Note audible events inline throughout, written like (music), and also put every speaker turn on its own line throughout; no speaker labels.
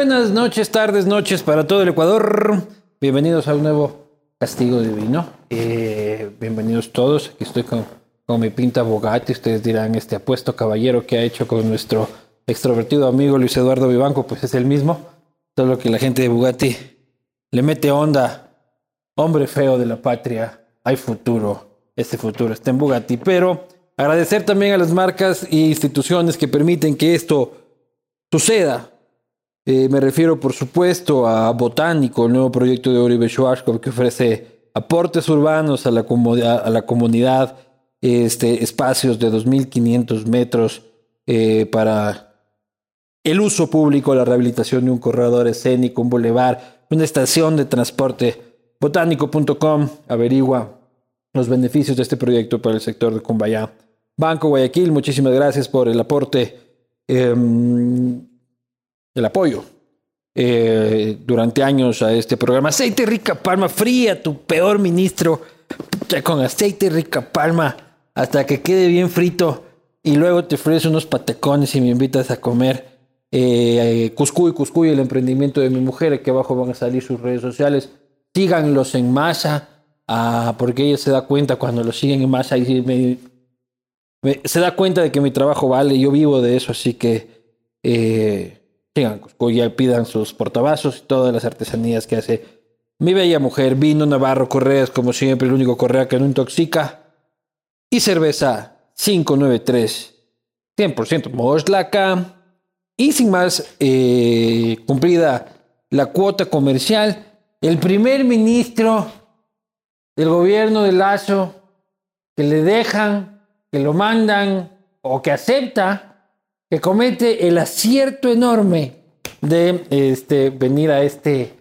buenas noches, tardes, noches para todo el Ecuador. Bienvenidos a un nuevo Castigo Divino. Eh, bienvenidos todos. Aquí estoy con, con mi pinta Bogatti. Ustedes dirán, este apuesto caballero que ha hecho con nuestro extrovertido amigo Luis Eduardo Vivanco, pues es el mismo. Solo que la gente de Bugatti le mete onda. Hombre feo de la patria. Hay futuro. Este futuro está en Bugatti. Pero agradecer también a las marcas e instituciones que permiten que esto suceda. Eh, me refiero, por supuesto, a Botánico, el nuevo proyecto de Oribe Schwarzkopf que ofrece aportes urbanos a la, comunidad, este, espacios de 2.500 metros eh, para el uso público, la rehabilitación de un corredor escénico, un bulevar, una estación de transporte. Botánico.com averigua los beneficios de este proyecto para el sector de Cumbayá. Banco Guayaquil, muchísimas gracias por el aporte. em, el apoyo eh, durante años a este programa. Aceite rica palma, fría tu peor ministro con aceite rica palma hasta que quede bien frito y luego te ofreces unos patecones y me invitas a comer. Eh, eh, Cuscuy, Cuscuy, el emprendimiento de mi mujer, aquí abajo van a salir sus redes sociales. Síganlos en masa, ah, porque ella se da cuenta cuando los siguen en masa y se da cuenta de que mi trabajo vale, yo vivo de eso, así que eh, sigan pidan sus portavasos y todas las artesanías que hace mi bella mujer. Vino Navarro Correas, como siempre, el único correa que no intoxica. Y cerveza 593, 100% Moslaca. Y sin más, eh, cumplida la cuota comercial, el primer ministro del gobierno de Lazo que le dejan, que lo mandan o que acepta que comete el acierto enorme de este, venir a este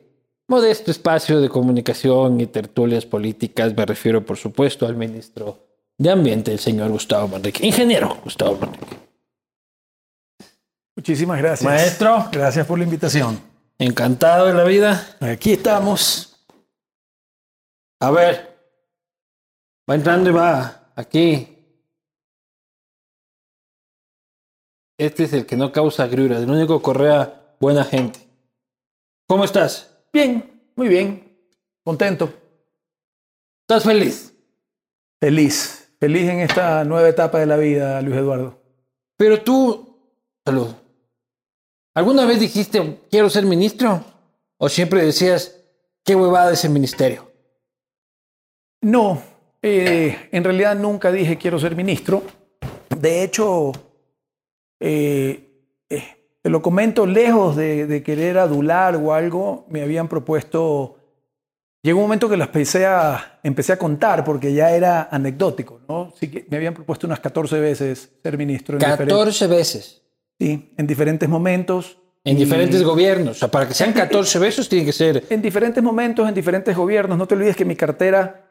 modesto espacio de comunicación y tertulias políticas. Me refiero, por supuesto, al ministro de Ambiente, el señor Gustavo Manrique. Ingeniero Gustavo Manrique.
Muchísimas gracias.
Maestro.
Gracias por la invitación.
Encantado de la vida.
Aquí estamos.
A ver. Va entrando y va aquí. Este es el que no causa agruras, el único correa buena gente. ¿Cómo estás?
Bien, muy bien. Contento.
¿Estás feliz?
Feliz. Feliz en esta nueva etapa de la vida, Luis Eduardo.
Pero tú, salud. ¿Alguna vez dijiste quiero ser ministro? ¿O siempre decías qué huevada ese ministerio?
No, eh, en realidad nunca dije quiero ser ministro. De hecho, eh, eh, te lo comento lejos de, de querer adular o algo, me habían propuesto... Llegó un momento que las empecé a, empecé a contar porque ya era anecdótico, ¿no? Sí que me habían propuesto unas 14 veces ser ministro. En diferentes-
14 veces.
Sí, en diferentes momentos.
En
Y-
diferentes gobiernos. O sea, para que sean 14 veces tiene que ser
En diferentes momentos, en diferentes gobiernos. No te olvides que mi cartera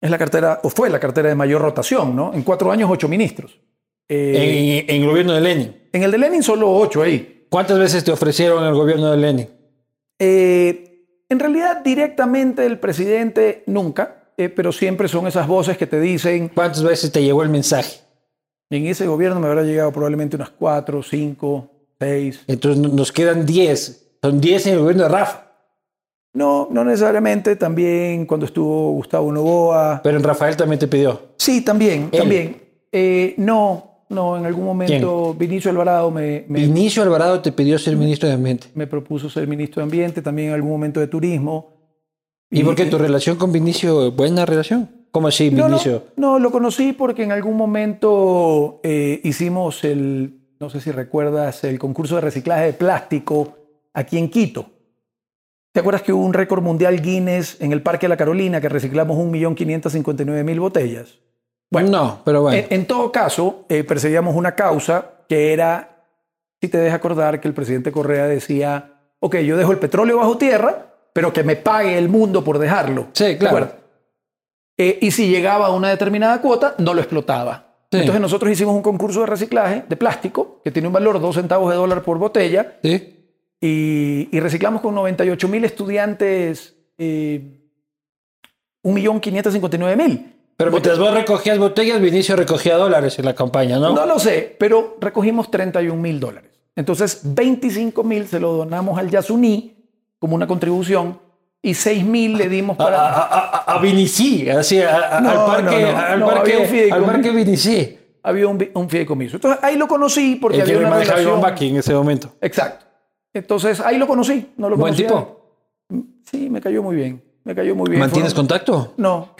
es la cartera, o fue la cartera de mayor rotación, ¿no? En cuatro años, ocho ministros. Eh,
en, en el gobierno de Lenin.
en el de Lenin, solo ocho ahí.
¿Cuántas veces te ofrecieron el gobierno de Lenin?
Eh, en realidad, directamente el presidente nunca, eh, pero siempre son esas voces que te dicen,
¿Cuántas veces te llegó el mensaje?
en ese gobierno me habrá llegado probablemente unas cuatro, cinco, seis.
Entonces no- nos quedan 10. Son 10 en el gobierno de Rafa.
No, no necesariamente. También cuando estuvo Gustavo Novoa.
Pero en Rafael también te pidió.
Sí, también,
Él.
también. Eh, no, no, en algún momento Vinicio Alvarado me, me,
Vinicio Alvarado te pidió ser ministro de Ambiente.
me propuso ser ministro de Ambiente, también en algún momento de Turismo.
¿Y por qué tu relación con Vinicio, buena relación? ¿Cómo así,
No, no,
Vinicio?
no, lo conocí porque en algún momento eh, hicimos el, no sé si recuerdas, el concurso de reciclaje de plástico aquí en Quito. ¿Te acuerdas que hubo un récord mundial Guinness en el Parque de la Carolina que reciclamos 1.559.000 botellas?
Bueno, no, pero bueno.
En, en todo caso, eh, perseguíamos una causa que era, si te dejas acordar, que el presidente Correa decía, ok, yo dejo el petróleo bajo tierra, pero que me pague el mundo por dejarlo.
Sí,
¿De
claro.
Eh, y si llegaba a una determinada cuota, no lo explotaba.
Sí.
Entonces nosotros hicimos un concurso de reciclaje de plástico que tiene un valor de 2 centavos de dólar por botella
¿Sí?
y, y reciclamos con 98 mil estudiantes eh, 1.559.000.
Pero mientras vos recogías botellas, Vinicio recogía dólares en la campaña, ¿no?
No lo sé, pero recogimos 31 mil dólares. Entonces, 25 mil se lo donamos al Yasuní como una contribución y 6 mil le dimos
A,
para...
a, a- a Vinici, así, a- a-
No,
al parque,
no, no,
al
no, había un
parque, al parque Vinici.
Había un, un fideicomiso. Entonces, ahí lo conocí porque
El que
había
me
una
manejaba
relación...
Baki en ese momento.
Exacto. Entonces, ahí lo conocí. No lo
Buen
conocía.
tipo.
Sí, me cayó muy bien. Me cayó muy bien.
¿Mantienes
Fueron-
contacto?
No,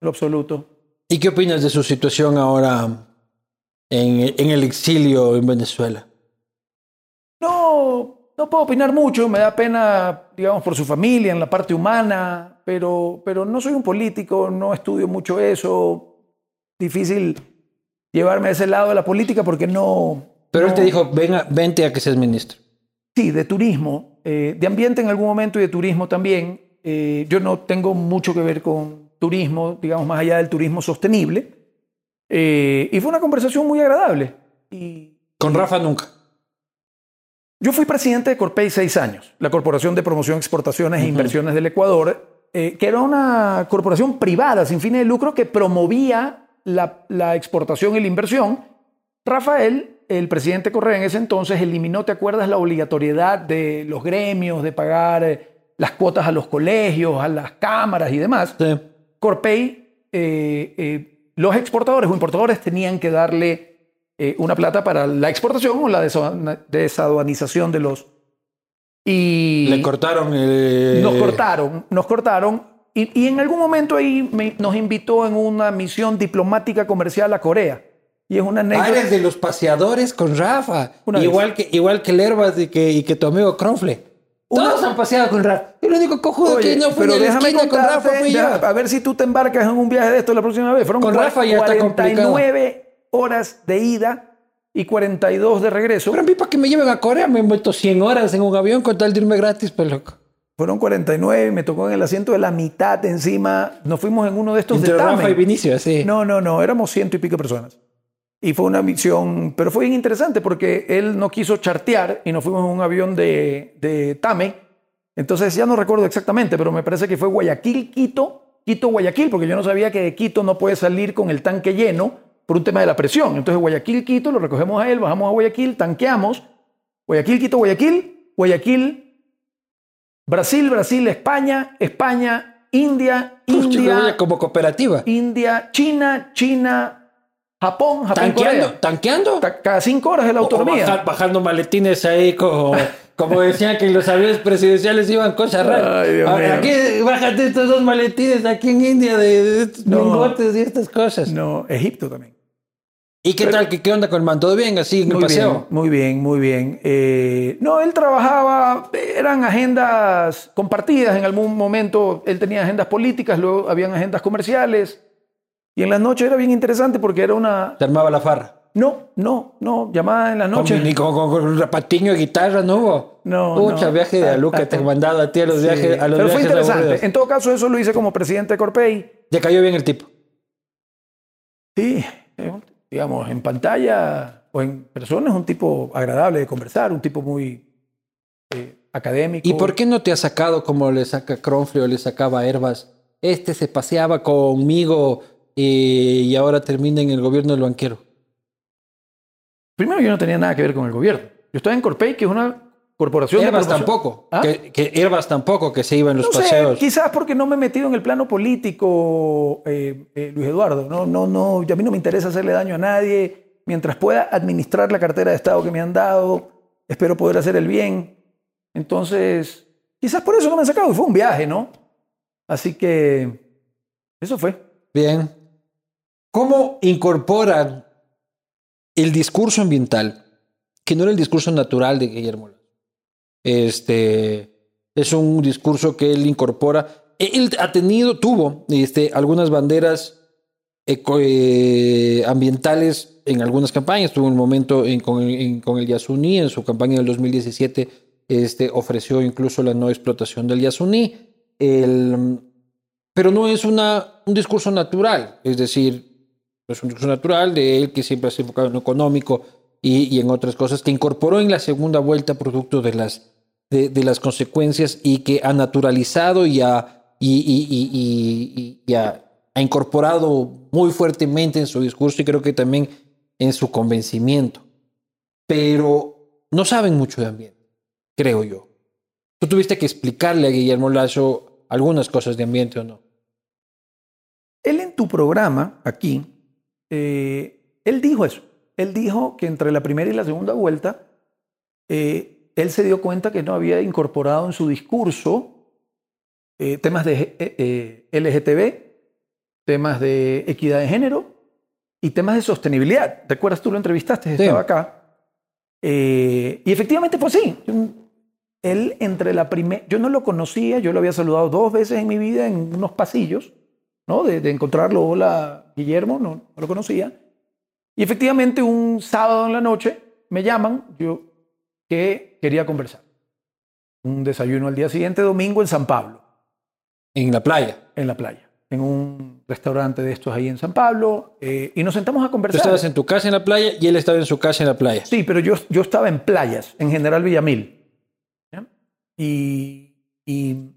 lo absoluto.
¿Y qué opinas de su situación ahora en, en el exilio en Venezuela?
No, no puedo opinar mucho, me da pena, digamos, por su familia, en la parte humana, pero, pero no soy un político, no estudio mucho eso. Difícil llevarme a ese lado de la política porque no...
Pero él te dijo, venga, vente a que seas ministro.
Sí, de turismo, eh, de ambiente en algún momento y de turismo también. Eh, yo no tengo mucho que ver con turismo, digamos, más allá del turismo sostenible. Eh, y fue una conversación muy agradable. Y
Con Rafa nunca.
Yo fui presidente de Corpey seis años, la Corporación de Promoción, Exportaciones e Inversiones del Ecuador, eh, que era una corporación privada sin fines de lucro que promovía la, la exportación y la inversión. Rafael, el presidente Correa en ese entonces, eliminó, ¿te acuerdas?, la obligatoriedad de los gremios de pagar eh, las cuotas a los colegios, a las cámaras y demás.
Sí.
Corpey, eh, eh, los exportadores o importadores tenían que darle eh, una plata para la exportación o la desa- desaduanización de los... Y
Le cortaron el...
nos cortaron, nos cortaron. Y, y en algún momento ahí me- nos invitó en una misión diplomática comercial a Corea. Y es una
Ah,
anécdota.
eres de los paseadores con Rafa.
Una vez.
igual, que, igual que Lervas y que, y que tu amigo Cronfle.
Una-
Todos han paseado con Rafa. El único cojudo
Oye,
que no fue
pero
ni
déjame
con Rafa fui yo.
a ver si tú te embarcas en un viaje de esto la próxima vez. Fueron
Con Rafa ya está
49 horas de ida y 42 de regreso.
Pero a mí para que me lleven a Corea me meto 100 horas en un avión con tal de irme gratis, pues loco.
Fueron 49, me tocó en el asiento de la mitad encima. Nos fuimos en uno de estos
Entre
de
Rafa y Vinicio, así.
No, no, no, éramos ciento y pico personas. Y fue una misión, pero fue bien interesante porque él no quiso chartear y nos fuimos en un avión de, de Tame. Entonces ya no recuerdo exactamente, pero me parece que fue Guayaquil, Quito, Quito, Guayaquil, porque yo no sabía que de Quito no puede salir con el tanque lleno por un tema de la presión. Entonces Guayaquil, Quito, lo recogemos a él, bajamos a Guayaquil, tanqueamos. Guayaquil, Quito, Guayaquil, Guayaquil, Brasil, Brasil, España, España, India,
chico,
India,
como cooperativa.
India, China, China, Japón, Japón,
¿Tanqueando?
Corea.
¿Tanqueando?
Ta- Cada cinco horas de la
O- o
autonomía.
baja- bajando maletines ahí como, como decían que en los aviones presidenciales iban cosas raras.
Ay, Dios mío.
Aquí bájate estos dos maletines aquí en India de, de estos
No.
lingotes y estas cosas.
No, Egipto también.
¿Y qué tal? ¿Qué, ¿Qué onda con el man? ¿Todo bien así en el
Muy
paseo?
bien, muy bien, muy bien. Eh, no, él trabajaba, eran agendas compartidas en algún momento. Él tenía agendas políticas, luego habían agendas comerciales. Y en las noches era bien interesante porque era una...
Se armaba la farra.
No, no, no, llamada en las noches.
Con, ni con, con, con un rapatiño de guitarra, ¿no hubo?
No,
Pucha,
no.
viaje de Aluca, te (laughs) he
ah.
mandado a ti a los
Sí,
viajes, a los
Pero fue interesante.
aburridos.
En todo caso, eso lo hice como presidente de Corpey.
Te cayó bien el tipo.
Sí, eh, digamos, en pantalla o en persona es un tipo agradable de conversar, un tipo muy eh, académico.
¿Y por qué no te ha sacado como le saca Cronfrey o le sacaba Herbas? Este se paseaba conmigo eh, y ahora termina en el gobierno del banquero.
Primero, yo no tenía nada que ver con el gobierno. Yo estaba en Corpey, que es una corporación
Herbas
de
tampoco.
¿Ah?
Que, que Herbas tampoco, que se iba en los
No sé,
paseos.
quizás porque no me he metido en el plano político, eh, eh, Luis Eduardo. No, no, no, a mí no me interesa hacerle daño a nadie. Mientras pueda administrar la cartera de Estado que me han dado, espero poder hacer el bien. Entonces, quizás por eso no me han sacado. y Fue un viaje, ¿no? Así que eso fue.
Bien. ¿Cómo incorporan el discurso ambiental, que no era el discurso natural de Guillermo? Este es un discurso que él incorpora. Él ha tenido, tuvo este, algunas banderas eh, ambientales en algunas campañas. Tuvo un momento en- con, en- con el Yasuní, en su campaña del 2017, este, ofreció incluso la no explotación del Yasuní. El, pero no es una, un discurso natural, es decir, es un discurso natural de él que siempre se ha enfocado en lo económico y, y en otras cosas, que incorporó en la segunda vuelta producto de las, de, de las consecuencias y que ha naturalizado y ha y- y ha, ha incorporado muy fuertemente en su discurso y creo que también en su convencimiento. Pero no saben mucho de ambiente, creo yo. Tú tuviste que explicarle a Guillermo Lazo algunas cosas de ambiente o no.
Él en tu programa, aquí, eh, él dijo eso. Él dijo que entre la primera y la segunda vuelta, eh, él se dio cuenta que no había incorporado en su discurso eh, temas de eh, LGTB, temas de equidad de género y temas de sostenibilidad. ¿Te acuerdas? Tú lo entrevistaste,
Sí.
estaba acá. Y efectivamente fue así. Él entre la primera, yo no lo conocía, yo lo había saludado dos veces en mi vida en unos pasillos, ¿no? De, de encontrarlo, hola Guillermo, no, no lo conocía. Y efectivamente un sábado en la noche me llaman, yo que quería conversar. Un desayuno al día siguiente, domingo, en San Pablo,
En la playa.
en la playa, en un restaurante de estos ahí en San Pablo, eh, y nos sentamos a
Tú
conversar.
estabas en tu casa en la playa y él estaba en su casa en la playa.
Sí, pero yo, yo estaba en playas, en General Villamil. ¿ya? Y, y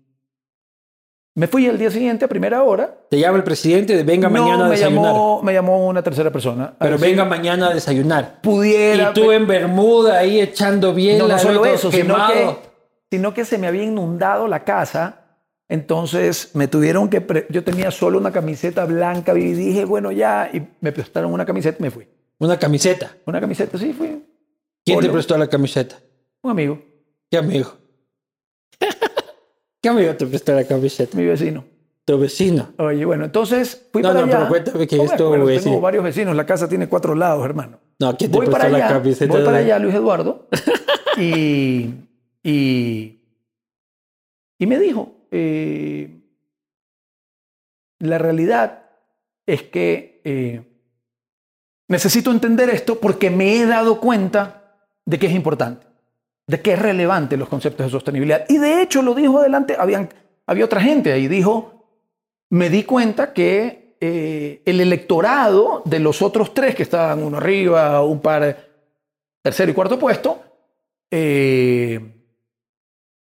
me fui al día siguiente a primera hora.
Te llama el presidente de venga
No,
mañana a
me
desayunar.
llamó, me llamó una tercera persona.
pero
decir,
venga mañana a desayunar.
pudiera.
Y tú en Bermuda ahí echando bien
no, no solo
todo
eso, sino que, sino que se me había inundado la casa. Entonces me tuvieron que. pre- yo tenía solo una camiseta blanca y dije, bueno, ya. Y me prestaron una camiseta y me fui.
Una camiseta.
Una camiseta, sí, fui.
¿Quién te prestó la camiseta?
Un amigo,
¿Qué amigo? (laughs) ¿Qué amigo te prestó la camiseta?
mi vecino.
Tu vecino.
Oye, bueno, entonces fui
No,
para
no,
allá.
pero cuéntame que
No me
esto,
Tengo varios vecinos. La casa tiene cuatro lados, hermano.
No, ¿quién te
Voy
prestó la
allá,
camiseta?
voy para
de-
allá, Luis Eduardo, y, y, y me dijo, eh, la realidad es que eh, necesito entender esto porque me he dado cuenta de que es importante, de que es relevante los conceptos de sostenibilidad. Y de hecho lo dijo adelante, habían, había otra gente ahí, dijo, me di cuenta que eh, el electorado de los otros tres que estaban uno arriba, un par tercero y cuarto puesto, eh,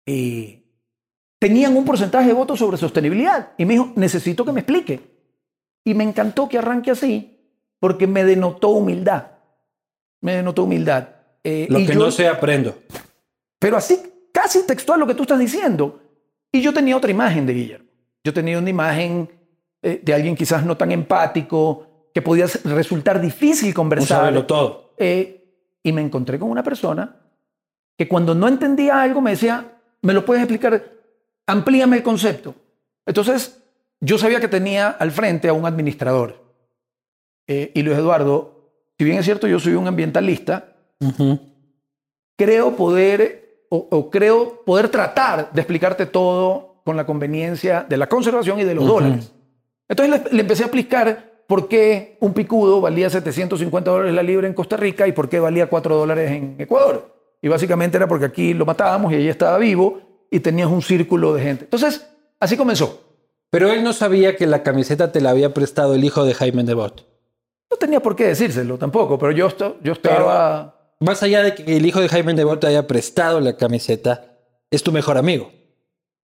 eh, tenían un porcentaje de votos sobre sostenibilidad. Y me dijo, necesito que me explique. Y me encantó que arranque así, porque me denotó humildad. Me denotó humildad. Eh,
Lo
y
que
yo-
no sé, aprendo.
Pero así, casi textual lo que tú estás diciendo. Y yo tenía otra imagen de Guillermo. Yo tenía una imagen eh, de alguien quizás no tan empático, que podía resultar difícil
Un
conversar.
saberlo todo.
Eh, y me encontré con una persona que cuando no entendía algo me decía, ¿me lo puedes explicar? Amplíame el concepto. Entonces, yo sabía que tenía al frente a un administrador. Eh, y Luis Eduardo, si bien es cierto, yo soy un ambientalista, creo poder o, o creo poder tratar de explicarte todo con la conveniencia de la conservación y de los dólares. Entonces le, le empecé a explicar por qué un picudo valía 750 dólares la libra en Costa Rica y por qué valía 4 dólares en Ecuador. Y básicamente era porque aquí lo matábamos y allí estaba vivo y tenías un círculo de gente. Entonces, así comenzó.
Pero él no sabía que la camiseta te la había prestado el hijo de Jaime Nebot.
No tenía por qué decírselo tampoco, pero yo, yo estaba...
Más allá de que el hijo de Jaime Nebot te haya prestado la camiseta, es tu mejor amigo.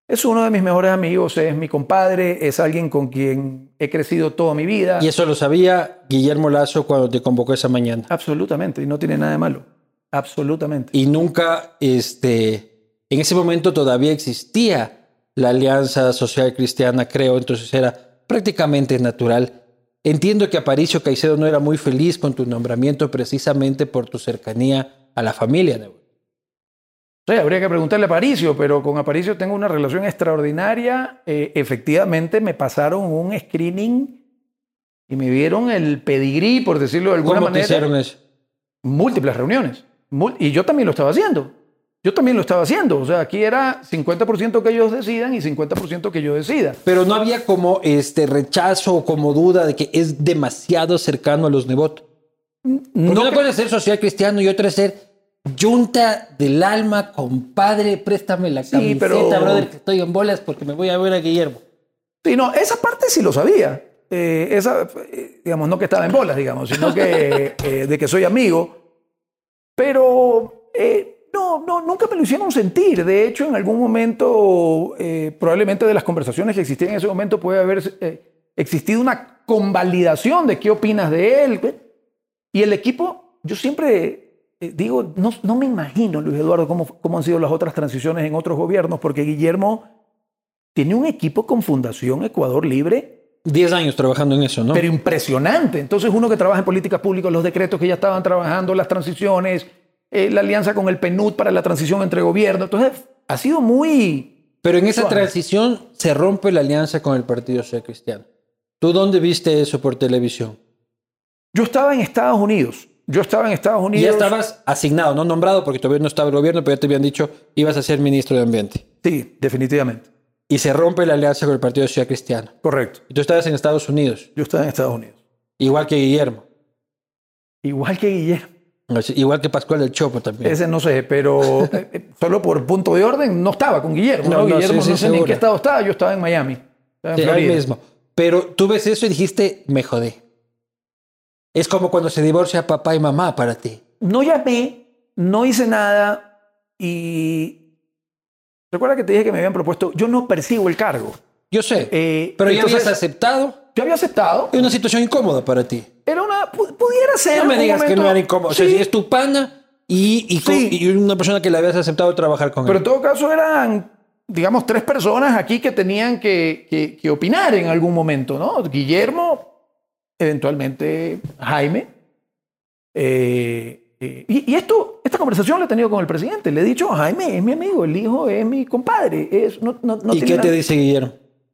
Es uno de mis mejores amigos, es mi compadre, es alguien con quien he crecido toda mi vida.
Y eso lo sabía Guillermo Lazo cuando te convocó esa mañana.
Absolutamente, y no tiene nada de malo. Absolutamente.
Y nunca, este, en ese momento todavía existía la Alianza Social Cristiana, creo, entonces era prácticamente natural. Entiendo que Aparicio Caicedo no era muy feliz con tu nombramiento precisamente por tu cercanía a la familia. Nebot.
Sí, habría que preguntarle a Aparicio, pero con Aparicio tengo una relación extraordinaria. Eh, efectivamente, me pasaron un screening y me vieron el pedigrí, por decirlo de alguna
¿Cómo te
manera.
hicieron eso?
Múltiples reuniones. Y yo también lo estaba haciendo. Yo también lo estaba haciendo. O sea, aquí era 50% que ellos decidan y 50% que yo decida.
Pero no había como este rechazo o como duda de que es demasiado cercano a los Nebot. Porque
No
una cosa es ser social cristiano y otra es ser yunta del alma, compadre, préstame la
Sí,
camiseta,
pero-
brother, que estoy en bolas porque me voy a ver a Guillermo.
Sí, no, esa parte sí lo sabía. Eh, esa, eh, digamos, no que estaba en bolas, digamos, sino que (laughs) eh, de que soy amigo. Pero eh, No, no, nunca me lo hicieron sentir. De hecho, en algún momento, eh, probablemente de las conversaciones que existían en ese momento, puede haber eh, existido una convalidación de qué opinas de él. Y el equipo, yo siempre eh, digo, no, no, me imagino, Luis Eduardo, cómo, cómo han sido las otras transiciones en otros gobiernos, porque Guillermo tiene un equipo con Fundación Ecuador Libre
10 años trabajando en eso, ¿no?
Pero impresionante. Entonces uno que trabaja en políticas públicas, los decretos que ya estaban trabajando, las transiciones, eh, la alianza con el PNUD para la transición entre gobiernos. Entonces ha sido muy...
Pero en esa transición se rompe la alianza con el Partido Social Cristiano. ¿Tú dónde viste eso por televisión?
Yo estaba en Estados Unidos. Yo estaba en Estados Unidos.
Y ya estabas asignado, no nombrado porque todavía no estaba el gobierno, pero ya te habían dicho ibas a ser ministro de Ambiente.
Sí, definitivamente
y se rompe la alianza con el Partido Ciudad Cristiano.
Correcto.
Y tú estabas en Estados Unidos.
Yo estaba en Estados Unidos.
Igual que Guillermo.
Igual que Guillermo.
Igual que Pascual del Chopo también.
Ese no sé, pero (laughs) eh, solo por punto de orden no estaba con Guillermo. No, Guillermo no sé ni en qué estado estaba. Yo estaba en Miami.
Estaba en mismo. Pero tú ves eso y dijiste, me jodé. Es como cuando se divorcia papá y mamá para ti.
No llamé, no hice nada y Recuerda que te dije que me habían propuesto, yo no percibo el cargo.
Yo sé, eh, pero ya habías aceptado.
Yo había aceptado.
Es una situación incómoda para ti.
Pudiera ser.
No me digas que no era incómodo. O sea, si es tu pana y, y, una persona que le habías aceptado trabajar con
pero
él.
Pero en todo caso eran, digamos, tres personas aquí que tenían que, que opinar en algún momento, ¿no? Guillermo, eventualmente Jaime. Eh, eh, y, esto, esta conversación la he tenido con el presidente. Le he dicho, Jaime es mi amigo, el hijo es mi compadre. Es, no, no,
¿Y qué te dice Guillermo?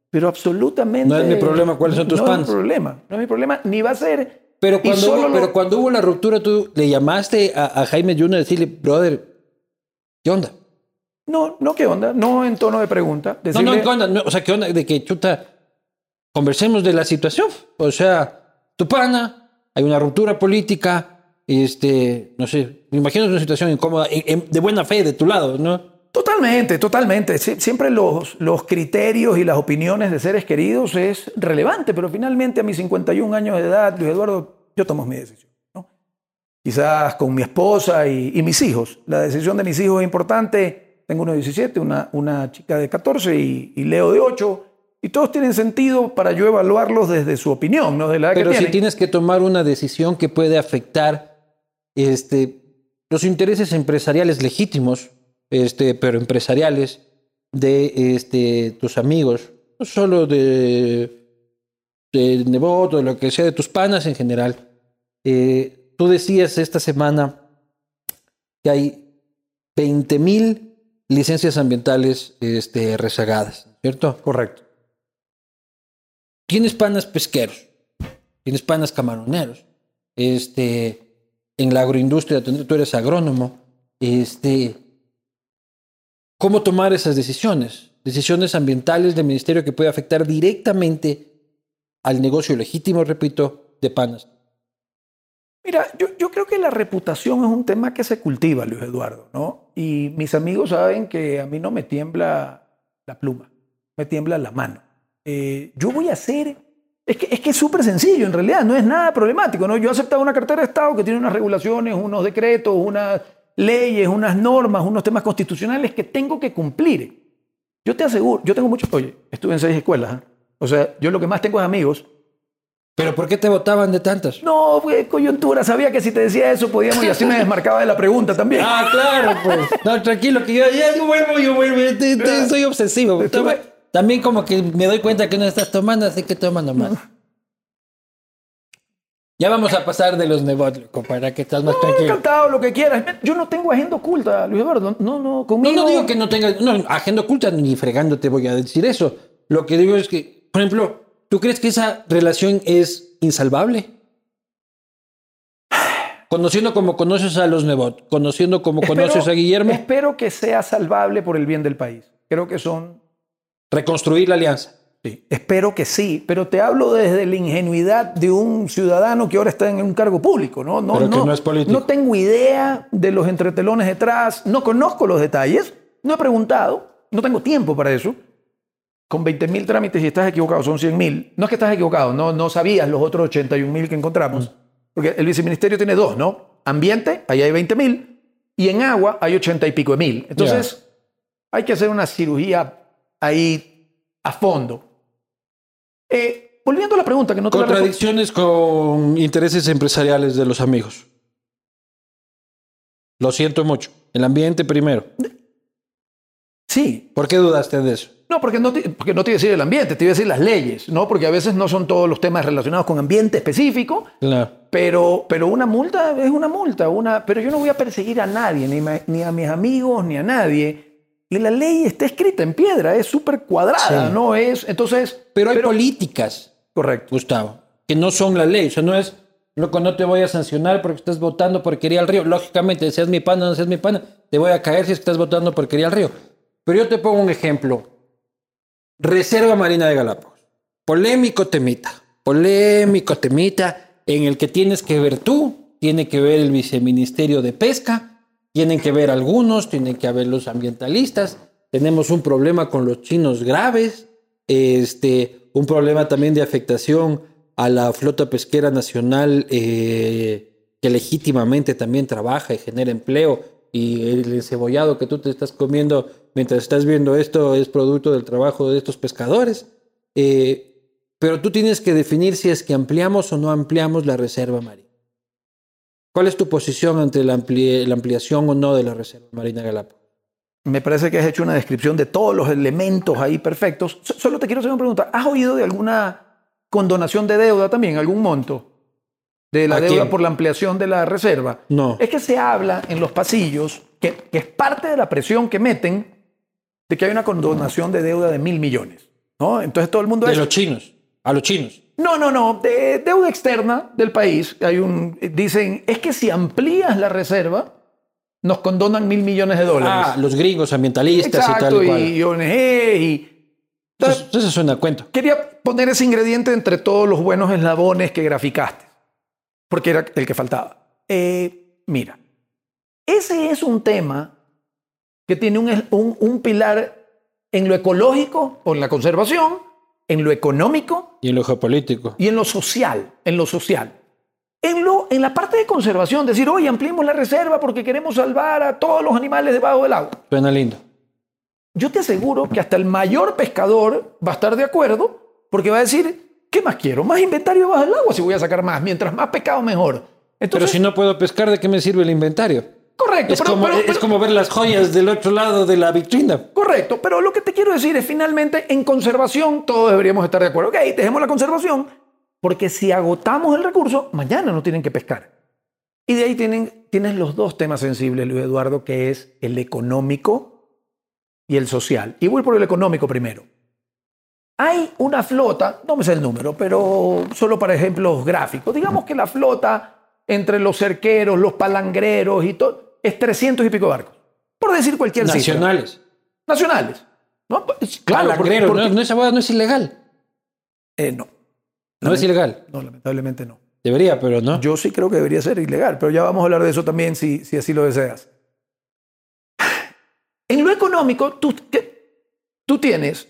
Pero absolutamente.
No es mi problema cuáles son tus
no
fans.
No es mi problema, no es mi problema, ni va a ser.
Pero cuando, hubo, pero cuando hubo la ruptura, tú le llamaste a, Jaime Junior a decirle, brother, ¿qué onda?
No, no, ¿qué onda? No en tono de pregunta.
No, no, ¿qué onda? o sea, ¿qué onda? De que chuta, conversemos de la situación. O sea, tu pana, hay una ruptura política, este, no sé, me imagino una situación incómoda, de buena fe de tu lado, ¿no?
Totalmente, totalmente. Siempre los, los criterios y las opiniones de seres queridos es relevante, pero finalmente a mis 51 años de edad, Luis Eduardo, yo tomo mi decisión. ¿no? Quizás con mi esposa y, mis hijos. La decisión de mis hijos es importante. Tengo uno de 17, una, una chica de 14 y, Leo de 8. Y todos tienen sentido para yo evaluarlos desde su opinión, ¿no? De la
Pero
si
tienes que tomar una decisión que puede afectar este, los intereses empresariales legítimos, este, pero empresariales de este, tus amigos, no solo de, de Nebot o lo que sea, de tus panas en general. Eh, tú decías esta semana que hay 20 mil licencias ambientales este, rezagadas, ¿cierto?
Correcto.
Tienes panas pesqueros, tienes panas camaroneros, este, en la agroindustria, tú eres agrónomo, este, ¿cómo tomar esas decisiones? Decisiones ambientales del ministerio que puede afectar directamente al negocio legítimo, repito, de panas.
Mira, yo, creo que la reputación es un tema que se cultiva, Luis Eduardo, ¿no? Y mis amigos saben que a mí no me tiembla la pluma, me tiembla la mano. Eh, yo voy a hacer es que es que súper sencillo, en realidad, no es nada problemático. ¿no? Yo he aceptado una cartera de Estado que tiene unas regulaciones, unos decretos, unas leyes, unas normas, unos temas constitucionales que tengo que cumplir. Yo te aseguro, yo tengo muchos, oye, estuve en seis escuelas, ¿eh? o sea, yo lo que más tengo es amigos.
¿Pero por qué te votaban de tantas?
No, fue coyuntura, sabía que si te decía eso podíamos y así me desmarcaba de la pregunta también.
Ah, claro, pues. No, tranquilo, que yo ya yo vuelvo, yo vuelvo, soy obsesivo. También como que me doy cuenta que no estás tomando, así que toma nomás. Ya vamos a pasar de los negocios, para que estás más no, tranquilo.
encantado, lo que quieras. Yo no tengo agenda oculta, Luis Eduardo. No, no, conmigo...
No, no digo que no tengas... No, agenda oculta ni fregando te voy a decir eso. Lo que digo es que, por ejemplo, ¿tú crees que esa relación es insalvable? Conociendo como conoces a los Nebot, conociendo como conoces a Guillermo.
Espero que sea salvable por el bien del país. Creo que son
reconstruir la alianza.
Sí, espero que sí, pero te hablo desde la ingenuidad de un ciudadano que ahora está en un cargo público, ¿no? No,
pero no, no, es político.
no tengo idea de los entretelones detrás, no conozco los detalles, no he preguntado, no tengo tiempo para eso. Con 20 mil trámites y estás equivocado, son 100 mil. No es que estás equivocado, no, no sabías los otros 81 mil que encontramos. Mm. Porque el viceministerio tiene dos, ¿no? Ambiente, ahí hay 20 mil, y en agua hay ochenta y pico de mil. Entonces, hay que hacer una cirugía ahí a fondo. Eh, volviendo a la pregunta que no te la.
Contradicciones con intereses empresariales de los amigos. Lo siento mucho. El ambiente primero.
Sí,
¿Por qué dudaste de eso?
No, porque no, te, porque no te iba a decir el ambiente, te iba a decir las leyes, ¿no? Porque a veces no son todos los temas relacionados con ambiente específico,
Claro.
pero, pero una multa es una multa. Una, pero yo no voy a perseguir a nadie, ni, ma- ni a mis amigos, ni a nadie. Y la ley está escrita en piedra, es súper cuadrada,
Sí.
¿no? Es, entonces,
Pero hay políticas,
correcto.
Gustavo, que no son la ley. O sea, no es, loco, no te voy a sancionar porque estás votando porquería al río. Lógicamente, seas mi pana o no seas mi pana, te voy a caer si estás votando porquería al río. Pero yo te pongo un ejemplo. Reserva Marina de Galápagos. Polémico temita. Polémico temita en el que tienes que ver tú, tiene que ver el viceministerio de pesca, tienen que ver algunos, tienen que ver los ambientalistas. Tenemos un problema con los chinos graves, este, un problema también de afectación a la flota pesquera nacional eh, que legítimamente también trabaja y genera empleo y el encebollado que tú te estás comiendo mientras estás viendo esto es producto del trabajo de estos pescadores. Eh, pero tú tienes que definir si es que ampliamos o no ampliamos la reserva marina. ¿Cuál es tu posición ante la, ampli- la ampliación o no de la reserva marina Galápagos?
Me parece que has hecho una descripción de todos los elementos ahí perfectos. So- Solo te quiero hacer una pregunta. ¿Has oído de alguna condonación de deuda también, algún monto? De la
¿A
deuda
quién?
por la ampliación de la reserva.
No.
Es que se habla en los pasillos, que, que es parte de la presión que meten, de que hay una condonación de deuda de mil millones. ¿no? Entonces todo el mundo
De
es...
los chinos, a los chinos.
No, no, no. De deuda externa del país. Hay un, dicen, es que si amplías la reserva, nos condonan mil millones de dólares.
Ah, los gringos ambientalistas y tal y cual.
y ONG y... Entonces,
Eso, eso suena a cuento.
quería poner ese ingrediente entre todos los buenos eslabones que graficaste, porque era el que faltaba. Eh, mira, ese es un tema que tiene un, un- un pilar en lo ecológico, o en la conservación, en lo económico
Y en lo geopolítico.
y en lo social, en lo social. En, lo, en la parte de conservación, decir, oye, ampliemos la reserva porque queremos salvar a todos los animales debajo del agua.
Suena lindo.
Yo te aseguro que hasta el mayor pescador va a estar de acuerdo porque va a decir, ¿qué más quiero? Más inventario debajo del agua si voy a sacar más. Mientras más pescado, mejor.
Pero si no puedo pescar, ¿de qué me sirve el inventario?
Correcto,
Es,
pero-
como,
pero-
es
pero-
como ver las joyas del otro lado de la vitrina.
correcto. Pero lo que te quiero decir es, finalmente, en conservación todos deberíamos estar de acuerdo. Ok, dejemos la conservación porque si agotamos el recurso, mañana no tienen que pescar. Y de ahí tienen, tienes los dos temas sensibles, Luis Eduardo, que es el económico y el social. Y voy por el económico primero. Hay una flota, no me sé el número, pero solo para ejemplos gráficos. Digamos que la flota entre los cerqueros, los palangreros y todo, es 300 y pico barcos. Por decir cualquier cifra.
Nacionales.
Nacionales. ¿No? Pues, Claro, porque-
Palangreros,
porque-
no, no, esa boda no es ilegal.
Eh, no,
No es ilegal.
no, lamentablemente no.
Debería, pero no.
Yo sí creo que debería ser ilegal, pero ya vamos a hablar de eso también si, si así lo deseas. En lo económico, tú, ¿qué? tú tienes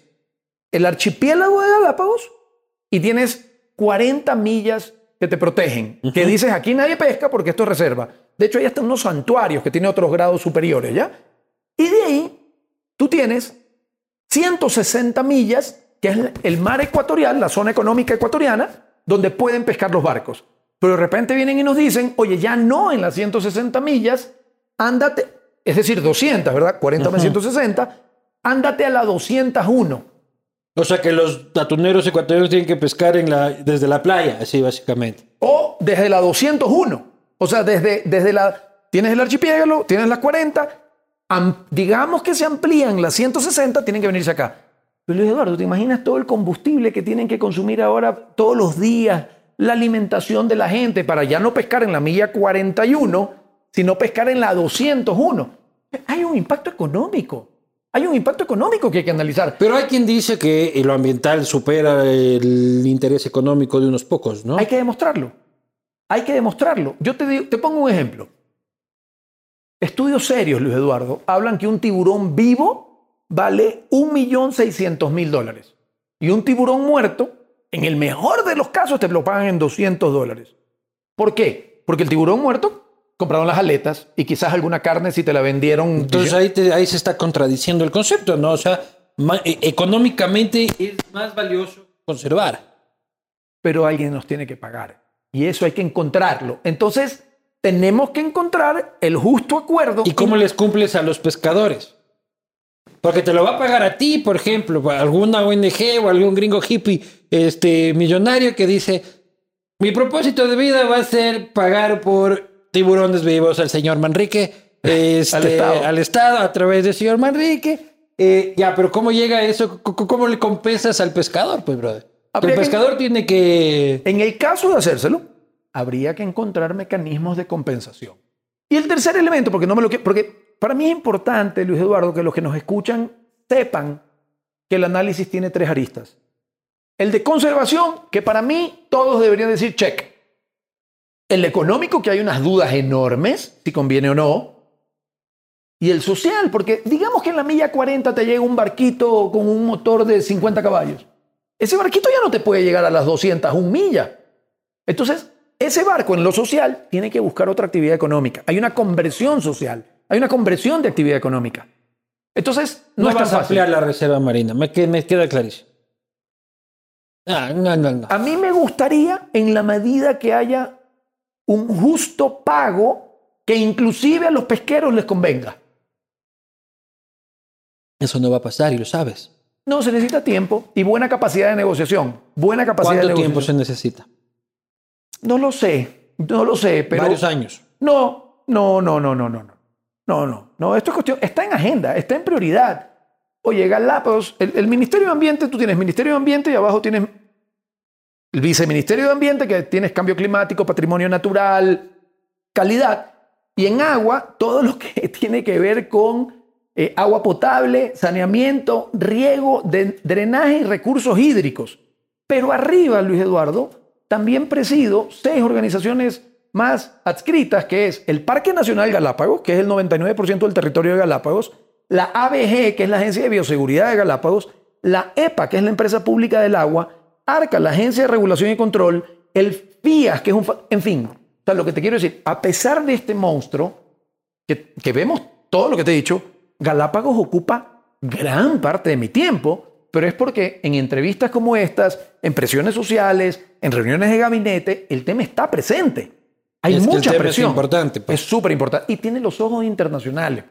el archipiélago de Galápagos y tienes 40 millas que te protegen, que dices aquí nadie pesca porque esto es reserva. De hecho, hay hasta unos santuarios que tienen otros grados superiores, ¿ya? Y de ahí tú tienes 160 millas, que es el mar ecuatorial, la zona económica ecuatoriana, donde pueden pescar los barcos. Pero de repente vienen y nos dicen, oye, ya no en las 160 millas, ándate, es decir, 200, ¿verdad? 40 más 160, ándate a la 201.
O sea que los atuneros ecuatorianos tienen que pescar en la, desde la playa, así básicamente.
O desde la 201. O sea, desde, desde la... Tienes el archipiélago, tienes las 40, am- digamos que se amplían las 160, tienen que venirse acá. Pero Luis Eduardo, ¿te imaginas todo el combustible que tienen que consumir ahora todos los días? La alimentación de la gente para ya no pescar en la milla 41, sino pescar en la 201. Hay un impacto económico. Hay un impacto económico que hay que analizar.
Pero hay quien dice que lo ambiental supera el interés económico de unos pocos, ¿no?
Hay que demostrarlo. Hay que demostrarlo. Yo te, digo- te pongo un ejemplo. Estudios serios, Luis Eduardo, hablan que un tiburón vivo vale 1.600.000 dólares. Y un tiburón muerto, en el mejor de los casos, te lo pagan en 200 dólares. ¿Por qué? Porque el tiburón muerto compraron las aletas y quizás alguna carne si te la vendieron.
Entonces ahí, te- ahí se está contradiciendo el concepto, ¿no? O sea, e- económicamente es más valioso conservar.
pero alguien nos tiene que pagar. Y eso hay que encontrarlo. Entonces, tenemos que encontrar el justo acuerdo.
¿Y cómo les cumples a los pescadores? Porque te lo va a pagar a ti, por ejemplo, alguna ONG o algún gringo hippie este, millonario que dice, mi propósito de vida va a ser pagar por tiburones vivos al señor Manrique, este,
Al Estado.
al Estado a través del señor Manrique. Eh, ya, pero ¿cómo llega eso? ¿Cómo le compensas al pescador, pues, brother? El
que-
pescador tiene que...
En el caso de hacérselo, habría que encontrar mecanismos de compensación. Y el tercer elemento, porque no me lo porque para mí es importante, Luis Eduardo, que los que nos escuchan sepan que el análisis tiene tres aristas. El de conservación, que para mí todos deberían decir check. El económico, que hay unas dudas enormes, si conviene o no. Y el social, porque digamos que en la milla 40 te llega un barquito con un motor de 50 caballos. Ese barquito ya no te puede llegar a las 201 millas. Entonces, ese barco en lo social tiene que buscar otra actividad económica. Hay una conversión social, hay una conversión de actividad económica. Entonces, no,
No,
es tan
vas a ampliar la reserva marina, me, que- me queda clarísimo. Ah, no, no, no.
A mí me gustaría, en la medida que haya un justo pago que inclusive a los pesqueros les convenga.
Eso no va a pasar y lo sabes.
No, se necesita tiempo y buena capacidad de negociación. Buena capacidad de
¿Cuánto tiempo se necesita?
No lo sé, no lo sé, pero...
Varios años.
No, no, no, no, no, no, no. No, no, no. Esto es cuestión, está en agenda, está en prioridad. Oye, Galápagos, el, el Ministerio de Ambiente, tú tienes Ministerio de Ambiente y abajo tienes el Viceministerio de Ambiente, que tienes cambio climático, patrimonio natural, calidad. Y en agua, todo lo que (laughs) tiene que ver con eh, agua potable, saneamiento, riego, drenaje y recursos hídricos. Pero arriba, Luis Eduardo, también presido seis organizaciones más adscritas, que es el Parque Nacional Galápagos, que es el 99% del territorio de Galápagos, la ABG, que es la Agencia de Bioseguridad de Galápagos, la EPA, que es la Empresa Pública del Agua, ARCA, la Agencia de Regulación y Control, el FIAS, que es un... En fin, o sea, lo que te quiero decir, a pesar de este monstruo, que, que vemos todo lo que te he dicho, Galápagos ocupa gran parte de mi tiempo, pero es porque en entrevistas como estas, en presiones sociales, en reuniones de gabinete, el tema está presente. Hay
Es que el
mucha
tema es
presión.
importante, pues.
Es súper importante. Y tiene los ojos internacionales.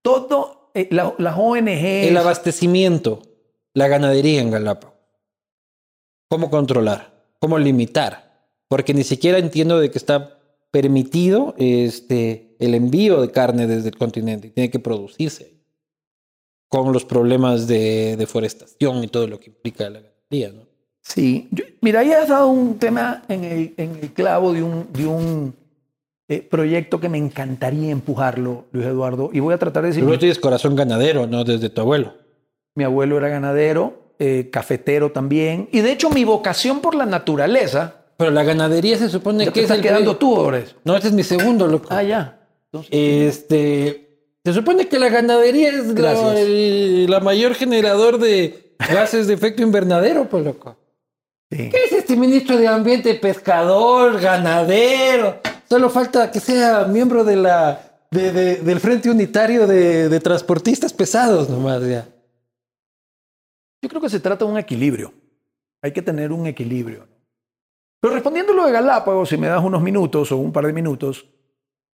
Todo, eh, la- las ONGs.
El abastecimiento, la ganadería en Galápagos. ¿Cómo controlar? ¿Cómo limitar? Porque ni siquiera entiendo de que está permitido este, el envío de carne desde el continente tiene que producirse. Con los problemas de deforestación y todo lo que implica la ganadería, ¿no?
Sí, yo- mira, ahí has dado un tema en el, en el clavo de un, de un eh, proyecto que me encantaría empujarlo, Luis Eduardo, y voy a tratar de decir,
Pero tú tienes corazón ganadero, ¿no? Desde tu abuelo.
mi abuelo era ganadero, eh, cafetero también, y de hecho mi vocación por la naturaleza,
Pero la ganadería se supone que
te
es
estás
el
quedando tú ahora eso.
No, este es mi segundo, loco.
Ah, ya. Entonces,
Este, se supone que la ganadería es la,
Gracias.
el- la mayor generador de gases de efecto invernadero, pues loco.
sí.
¿Qué es este ministro de Ambiente? Pescador, ganadero. Solo falta que sea miembro de la, de- de- del Frente Unitario de, de Transportistas Pesados, nomás ya.
Yo creo que se trata de un equilibrio. Hay que tener un equilibrio. Pero respondiendo lo de Galápagos, si me das unos minutos o un par de minutos,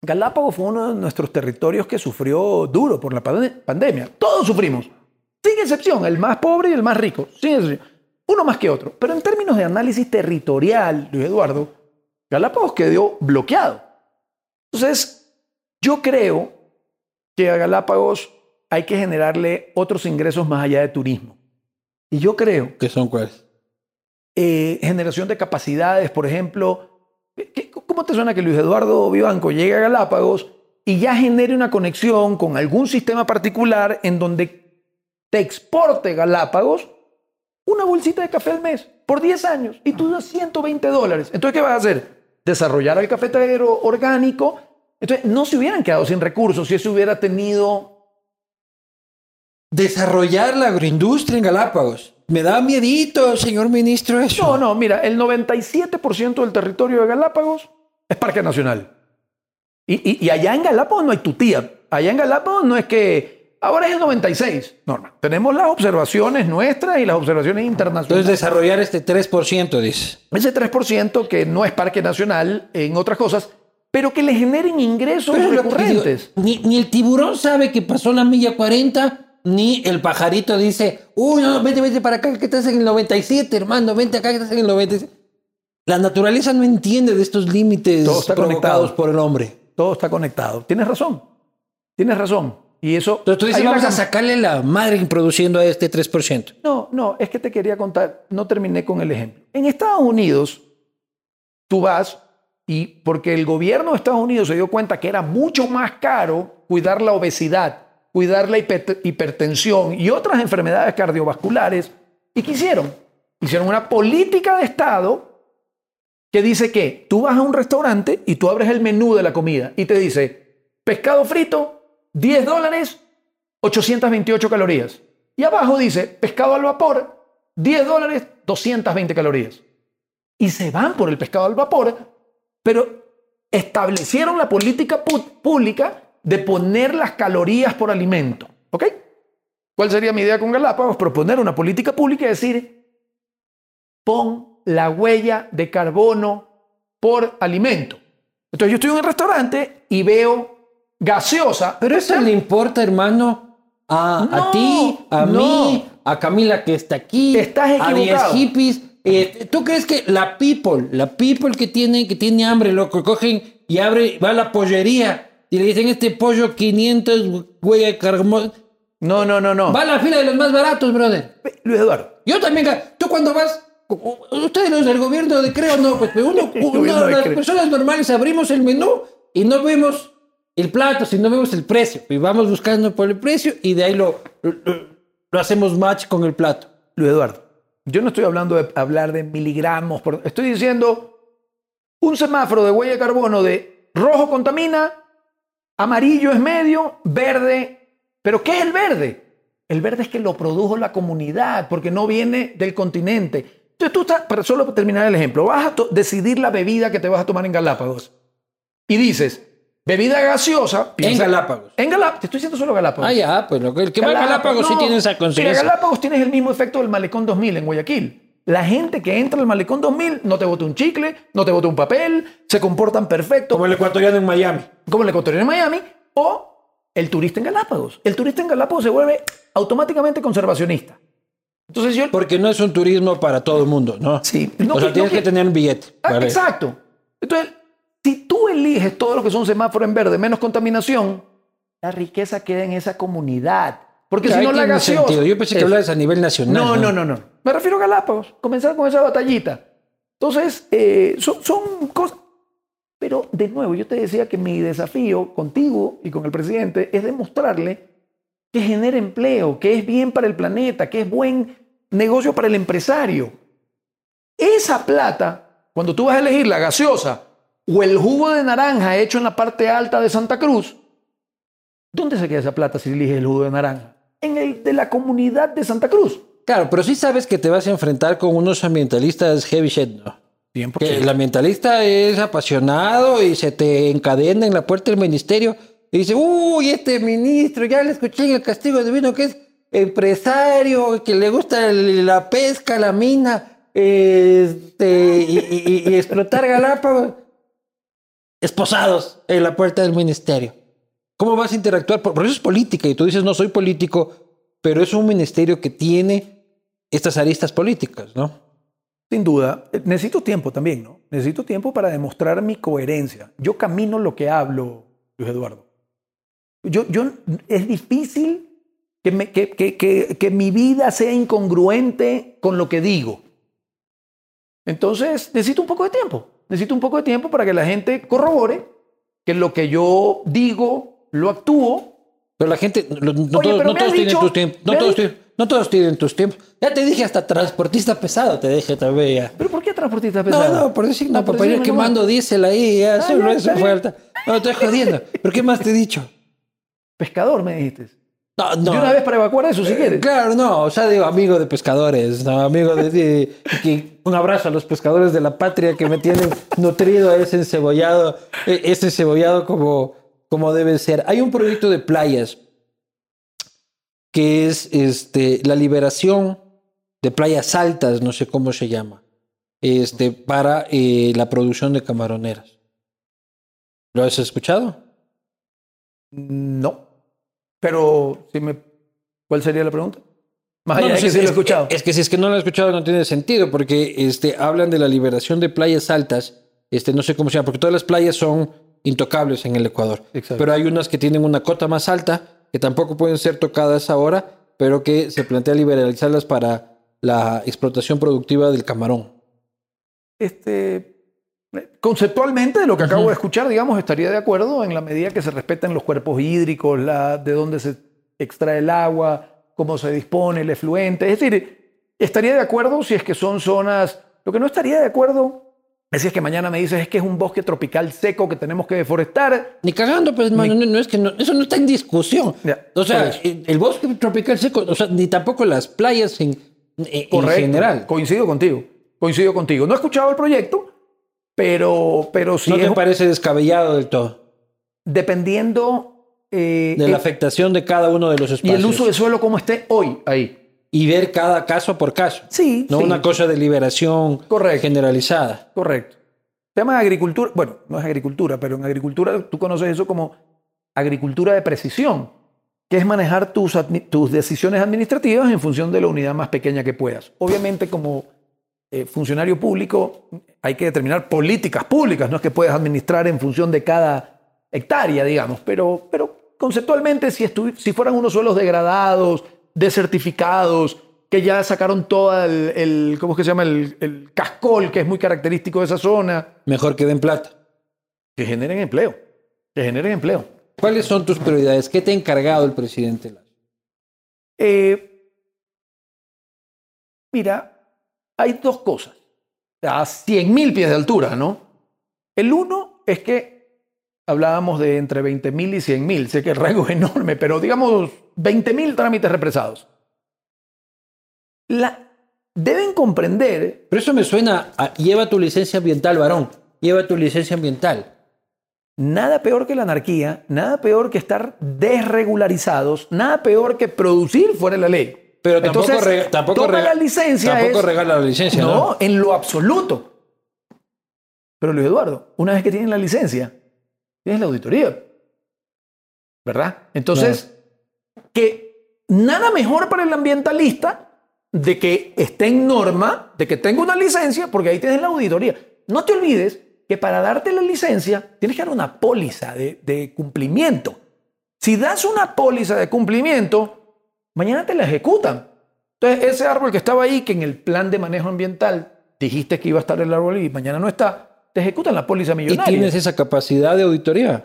Galápagos fue uno de nuestros territorios que sufrió duro por la pande- pandemia. Todos sufrimos, sin excepción, el más pobre y el más rico, sin excepción. Uno más que otro. Pero en términos de análisis territorial, Luis Eduardo, Galápagos quedó bloqueado. Entonces, yo creo que a Galápagos hay que generarle otros ingresos más allá de turismo. Y yo creo
¿Qué son cuáles?
eh, generación de capacidades, por ejemplo. ¿qué- ¿Cómo te suena que Luis Eduardo Vivanco llegue a Galápagos y ya genere una conexión con algún sistema particular en donde te exporte Galápagos una bolsita de café al mes por 10 años y tú das 120 dólares? Entonces, ¿qué vas a hacer? Desarrollar el cafetero orgánico. Entonces, no se hubieran quedado sin recursos si eso hubiera tenido
Desarrollar la agroindustria en Galápagos. Me da miedito, señor ministro, eso.
No, no, mira, el 97% del territorio de Galápagos es parque nacional. Y, y- y allá en Galápagos no hay tutía. Allá en Galápagos no es que ahora es el 96. No, no. Tenemos las observaciones nuestras y las observaciones internacionales.
Entonces desarrollar este 3%, dice.
Ese 3% que no es parque nacional en otras cosas, pero que le generen ingresos
Pero
recurrentes.
digo, ni, ni el tiburón sabe que pasó la milla 40, ni el pajarito dice, uy, no, vete, vete para acá, que estás en el 97, hermano, vente acá, que estás en el 97. La naturaleza no entiende de estos límites
Todo está
provocados
conectado.
por el hombre.
Todo está conectado. Tienes razón. Tienes razón. Y eso.
Entonces tú dices, vamos a sacarle la madre produciendo a este 3%.
No, no, es que te quería contar, no terminé con el ejemplo. En Estados Unidos, tú vas y porque el gobierno de Estados Unidos se dio cuenta que era mucho más caro cuidar la obesidad, cuidar la hiper- hipertensión y otras enfermedades cardiovasculares, ¿y qué hicieron? Hicieron una política de Estado que dice que tú vas a un restaurante y tú abres el menú de la comida y te dice pescado frito, 10 dólares, 828 calorías. Y abajo dice pescado al vapor, 10 dólares, 220 calorías. Y se van por el pescado al vapor, pero establecieron la política pública de poner las calorías por alimento. ¿Ok? ¿Cuál sería mi idea con Galápagos? Proponer una política pública y decir, pon la huella de carbono por alimento. Entonces yo estoy en un restaurante y veo gaseosa.
Pero eso le importa, hermano, a, a ti, a
no.
mí, a Camila que está aquí,
Estás
a 10
equivocado.
hippies. Eh, ¿Tú crees que la people, la people que tiene, que tiene hambre, loco, cogen y abre, va a la pollería y le dicen este pollo 500 huella de carbono?
No, no, no, no.
Va a la fila de los más baratos, brother.
Luis Eduardo.
Yo también, tú cuando vas, ustedes los del gobierno de Creo, no, pues pero uno, (laughs) las personas normales abrimos el menú y no vemos el plato, sino vemos el precio. Y vamos buscando por el precio y de ahí lo, lo, lo hacemos match con el plato.
Luis Eduardo, yo no estoy hablando de hablar de miligramos, estoy diciendo un semáforo de huella de carbono de rojo contamina, amarillo es medio, verde. ¿Pero qué es el verde? El verde es que lo produjo la comunidad, porque no viene del continente. Entonces tú estás, para solo terminar el ejemplo, vas a decidir la bebida que te vas a tomar en Galápagos y dices, bebida gaseosa.
En Galápagos.
En Galápagos, te estoy diciendo solo Galápagos.
Ah, ya, pues lo que, el que va a Galápagos sí
no.
tiene esa conciencia.
Galápagos tienes el mismo efecto del Malecón 2000 en Guayaquil. La gente que entra al Malecón 2000 no te bota un chicle, no te bota un papel, se comportan perfecto,
Como el ecuatoriano en Miami.
como el ecuatoriano en Miami, o el turista en Galápagos. El turista en Galápagos se vuelve automáticamente conservacionista. Entonces yo...
Porque no es un turismo para todo el mundo, ¿no?
Sí. No
o sea, tienes
no
que tener un billete.
Ah,
¿vale?
Exacto. Entonces, si tú eliges todo lo que son semáforos en verde, menos contaminación, la riqueza queda en esa comunidad. Porque si no la gaseosa...
sentido. Yo pensé que hablabas a nivel nacional.
No, no, no, no. Me refiero a Galápagos. Comenzar con esa batallita. Entonces, eh, son, son cosas. Pero de nuevo, yo te decía que mi desafío contigo y con el presidente es demostrarle que genera empleo, que es bien para el planeta, que es buen negocio para el empresario. Esa plata, cuando tú vas a elegir la gaseosa o el jugo de naranja hecho en la parte alta de Santa Cruz, ¿dónde se queda esa plata si eliges el jugo de naranja? En el de la comunidad de Santa Cruz.
Claro, pero sí sabes que te vas a enfrentar con unos ambientalistas heavy shit, ¿no? Que el ambientalista es apasionado y se te encadena en la puerta del ministerio y dice, uy, este ministro, ya le escuché en el castigo divino que es empresario, que le gusta la pesca, la mina, este, y, explotar Galápagos. Esposados en la puerta del ministerio. ¿Cómo vas a interactuar? Por eso es política y tú dices, no soy político, pero es un ministerio que tiene estas aristas políticas, ¿no?
Sin duda, Eh, necesito tiempo también, ¿no? Necesito tiempo para demostrar mi coherencia. Yo camino lo que hablo, Luis Eduardo. Yo, yo, es difícil que, me- que- que- que- que mi vida sea incongruente con lo que digo. Entonces, necesito un poco de tiempo. Necesito un poco de tiempo para que la gente corrobore que lo que yo digo, lo actúo.
Pero la gente, no,
Oye,
todos,
pero
no
me
todos
has
tienen tus tiempos. No todos, tienen, no todos tienen tus tiempos. Ya te dije, hasta transportista pesado te dije también ya.
¿Pero por qué transportista
No,
pesado?
no, por decir, no,
Ah, por
para ir quemando diésel ahí, ya, solo
ya,
eso
está
fue
bien.
alta. No, estoy jodiendo. ¿Pero qué más te he dicho?
Pescador, me dijiste.
No,
De
no.
una vez para evacuar eso, si quieres.
Claro, no, o sea, digo, amigo de pescadores, no, amigo de, de- un abrazo a los pescadores de la patria que me tienen nutrido ese encebollado, eh, ese cebollado como, como debe ser. Hay un proyecto de playas que es este, la liberación de playas altas, no sé cómo se llama, este, para eh, la producción de camaroneras. ¿Lo has escuchado?
No. Pero, si me... ¿cuál sería la pregunta? Más allá
No, no,
de
sí,
que sí lo he
es-
escuchado.
Es que si es que no lo he escuchado no tiene sentido, porque este, hablan de la liberación de playas altas, este, no sé cómo se llama, porque todas las playas son intocables en el Ecuador.
Exacto.
Pero hay unas que tienen una cota más alta, que tampoco pueden ser tocadas ahora, pero que se plantea liberalizarlas para la explotación productiva del camarón.
Este, conceptualmente, de lo que acabo de escuchar, digamos, estaría de acuerdo en la medida que se respeten los cuerpos hídricos, la, de dónde se extrae el agua, cómo se dispone el efluente. Es decir, estaría de acuerdo si es que son zonas... Lo que no estaría de acuerdo si es que mañana me dices es que es un bosque tropical seco que tenemos que deforestar.
Ni cagando, pues, hermano, no, no es que no- eso no está en discusión.
Ya,
o sea, el, el bosque tropical seco, o sea, ni tampoco las playas en, en- en
Correcto.
general.
Coincido contigo. Coincido contigo. No he escuchado el proyecto, pero, pero sí
no
es
te parece descabellado del todo.
dependiendo eh,
de la
el-
afectación de cada uno de los
y
espacios.
el uso de suelo como esté hoy ahí.
Y ver cada caso por caso.
Sí,
No
sí.
una cosa de liberación
Correcto.
generalizada.
Correcto. Se llama agricultura, bueno, no es agricultura, pero en agricultura tú conoces eso como agricultura de precisión, que es manejar tus, admi- tus decisiones administrativas en función de la unidad más pequeña que puedas. Obviamente como eh, funcionario público hay que determinar políticas públicas, no es que puedas administrar en función de cada hectárea, digamos, pero, pero conceptualmente si, si fueran unos suelos degradados, desertificados, que ya sacaron todo el, el- ¿cómo es que se llama? El, el cascol, que es muy característico de esa zona,
Mejor que den plata.
que generen empleo, que generen empleo.
¿Cuáles son tus prioridades? ¿Qué te ha encargado el presidente Lazo?
Eh, mira, hay dos cosas. A 100.000 pies de altura, ¿no? El uno es que hablábamos de entre 20.000 y 100.000. Sé que el rango es enorme, pero digamos 20.000 trámites represados. La, deben comprender,
Pero eso me suena a lleva tu licencia ambiental, varón. Lleva tu licencia ambiental.
nada peor que la anarquía, nada peor que estar desregularizados, nada peor que producir fuera de la ley.
Pero tampoco,
Entonces,
re- tampoco,
toma
rega-
la licencia
tampoco
es-
regala la licencia, ¿no?
No, en lo absoluto. Pero Luis Eduardo, una vez que tienen la licencia, tienes la auditoría. ¿Verdad? Entonces, que nada mejor para el ambientalista de que esté en norma, de que tenga una licencia, porque ahí tienes la auditoría. No te olvides que para darte la licencia tienes que dar una póliza de, de cumplimiento. Si das una póliza de cumplimiento, mañana te la ejecutan. Entonces, ese árbol que estaba ahí, que en el plan de manejo ambiental dijiste que iba a estar el árbol y mañana no está, te ejecutan la póliza
Y
millonaria.
tienes esa capacidad de auditoría.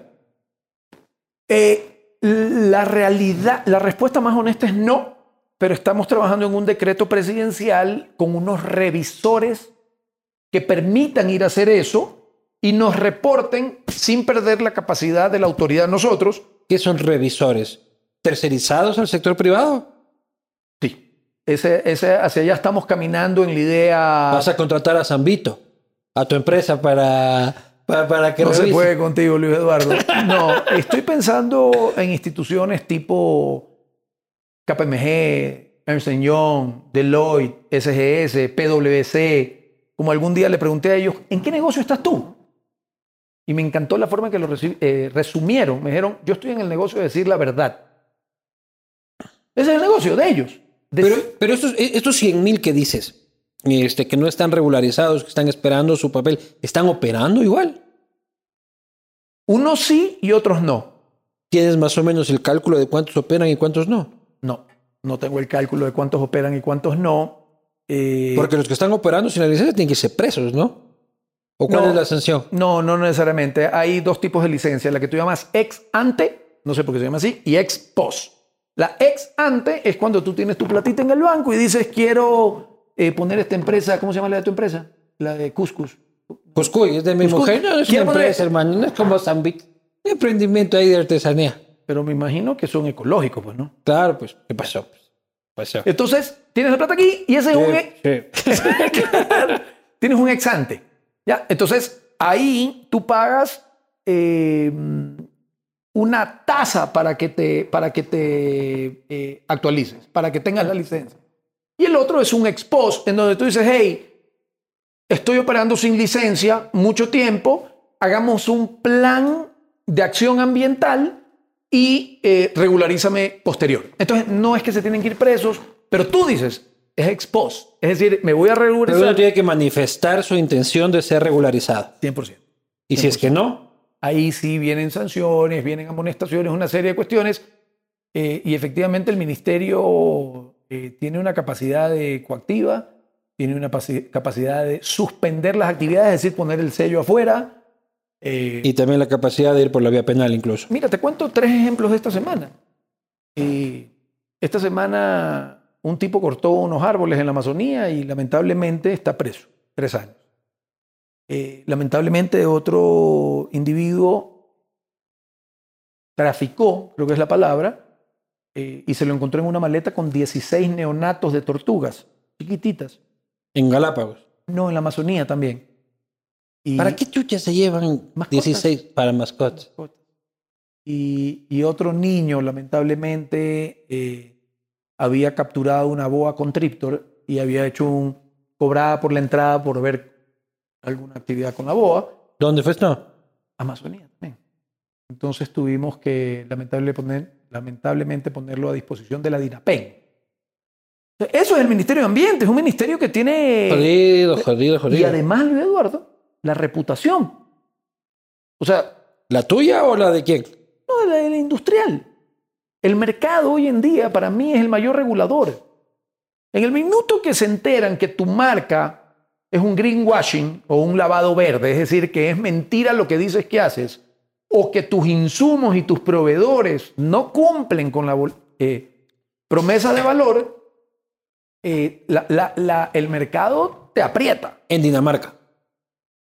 Eh, la realidad, la respuesta más honesta es no, pero estamos trabajando en un decreto presidencial con unos revisores que permitan ir a hacer eso y nos reporten sin perder la capacidad de la autoridad nosotros.
¿Qué son revisores? ¿Tercerizados al sector privado?
Sí, ese, ese, hacia allá estamos caminando en la idea...
Vas a contratar a Zambito, a tu empresa para, para, para que
No se puede contigo, Luis Eduardo. (laughs) No, estoy pensando en instituciones tipo KPMG, Ernst Young, Deloitte, SGS, PwC. Como algún día le pregunté a ellos, ¿en qué negocio estás tú? Y me encantó la forma en que lo eh, resumieron. Me dijeron, yo estoy en el negocio de decir la verdad. Ese es el negocio de ellos. De-
Pero, pero estos, estos 100 mil que dices, este, que no están regularizados, que están esperando su papel, ¿están operando igual?
unos sí y otros no.
¿Tienes más o menos el cálculo de cuántos operan y cuántos no?
No, no tengo el cálculo de cuántos operan y cuántos no. Eh,
Porque los que están operando sin la licencia tienen que ser presos, ¿no? ¿O cuál
No.
es la sanción?
No, no necesariamente. Hay dos tipos de licencia, la que tú llamas ex ante, no sé por qué se llama así, y ex post. La ex ante es cuando tú tienes tu platita en el banco y dices, quiero eh, poner esta empresa, ¿cómo se llama la de tu empresa? La de Cuscus.
Cuscuy, es de mi
Cuscuy.
mujer, no es una empresa, hermano, no es como Zambit. Un emprendimiento ahí de artesanía.
pero me imagino que son ecológicos, pues, ¿no?
Claro, pues, ¿qué pasó? Pues, pasó.
Entonces, tienes la plata aquí y ese es un... e-
Sí, (laughs) sí.
tienes un exante. ¿ya? Entonces, ahí tú pagas eh, una tasa para que te, para que te eh, actualices, para que tengas la licencia. Y el otro es un ex post, en donde tú dices, hey, estoy operando sin licencia mucho tiempo, hagamos un plan de acción ambiental y eh, regularízame posterior. Entonces, no es que se tienen que ir presos, pero tú dices, es ex post. Es decir, me voy a
Pero uno
regularizar
tiene que manifestar su intención de ser regularizado.
100%.
Y si es que no,
Ahí sí vienen sanciones, vienen amonestaciones, una serie de cuestiones. eh, y efectivamente el ministerio eh, tiene una capacidad de coactiva, tiene una capacidad de suspender las actividades, es decir, poner el sello afuera. Eh,
y también la capacidad de ir por la vía penal incluso.
Mira, te cuento tres ejemplos de esta semana. Eh, esta semana un tipo cortó unos árboles en la Amazonía y lamentablemente está preso, tres años. Eh, lamentablemente otro individuo traficó, creo que es la palabra, eh, y se lo encontró en una maleta con 16 neonatos de tortugas, chiquititas.
En Galápagos.
No, en la Amazonía también. Y-
¿Para qué chuchas se llevan
Mascotas.
16 para mascotas?
Y, y otro niño, lamentablemente, eh, había capturado una boa constrictor y había hecho un cobrada por la entrada por ver alguna actividad con la boa.
¿Dónde fue esto?
Amazonía también. Entonces tuvimos que lamentable poner- lamentablemente ponerlo a disposición de la DINAPEN. Eso es el Ministerio de Ambiente, es un ministerio que tiene...
Jodido, jodido,
y
jodido.
además, Luis Eduardo, la reputación. O sea,
¿La tuya o la de quién?
No, de la, de la industrial. El mercado hoy en día para mí es el mayor regulador. En el minuto que se enteran que tu marca es un greenwashing o un lavado verde, es decir, que es mentira lo que dices que haces, o que tus insumos y tus proveedores no cumplen con la eh, promesa de valor, eh, la- la- la- el mercado te aprieta.
En Dinamarca.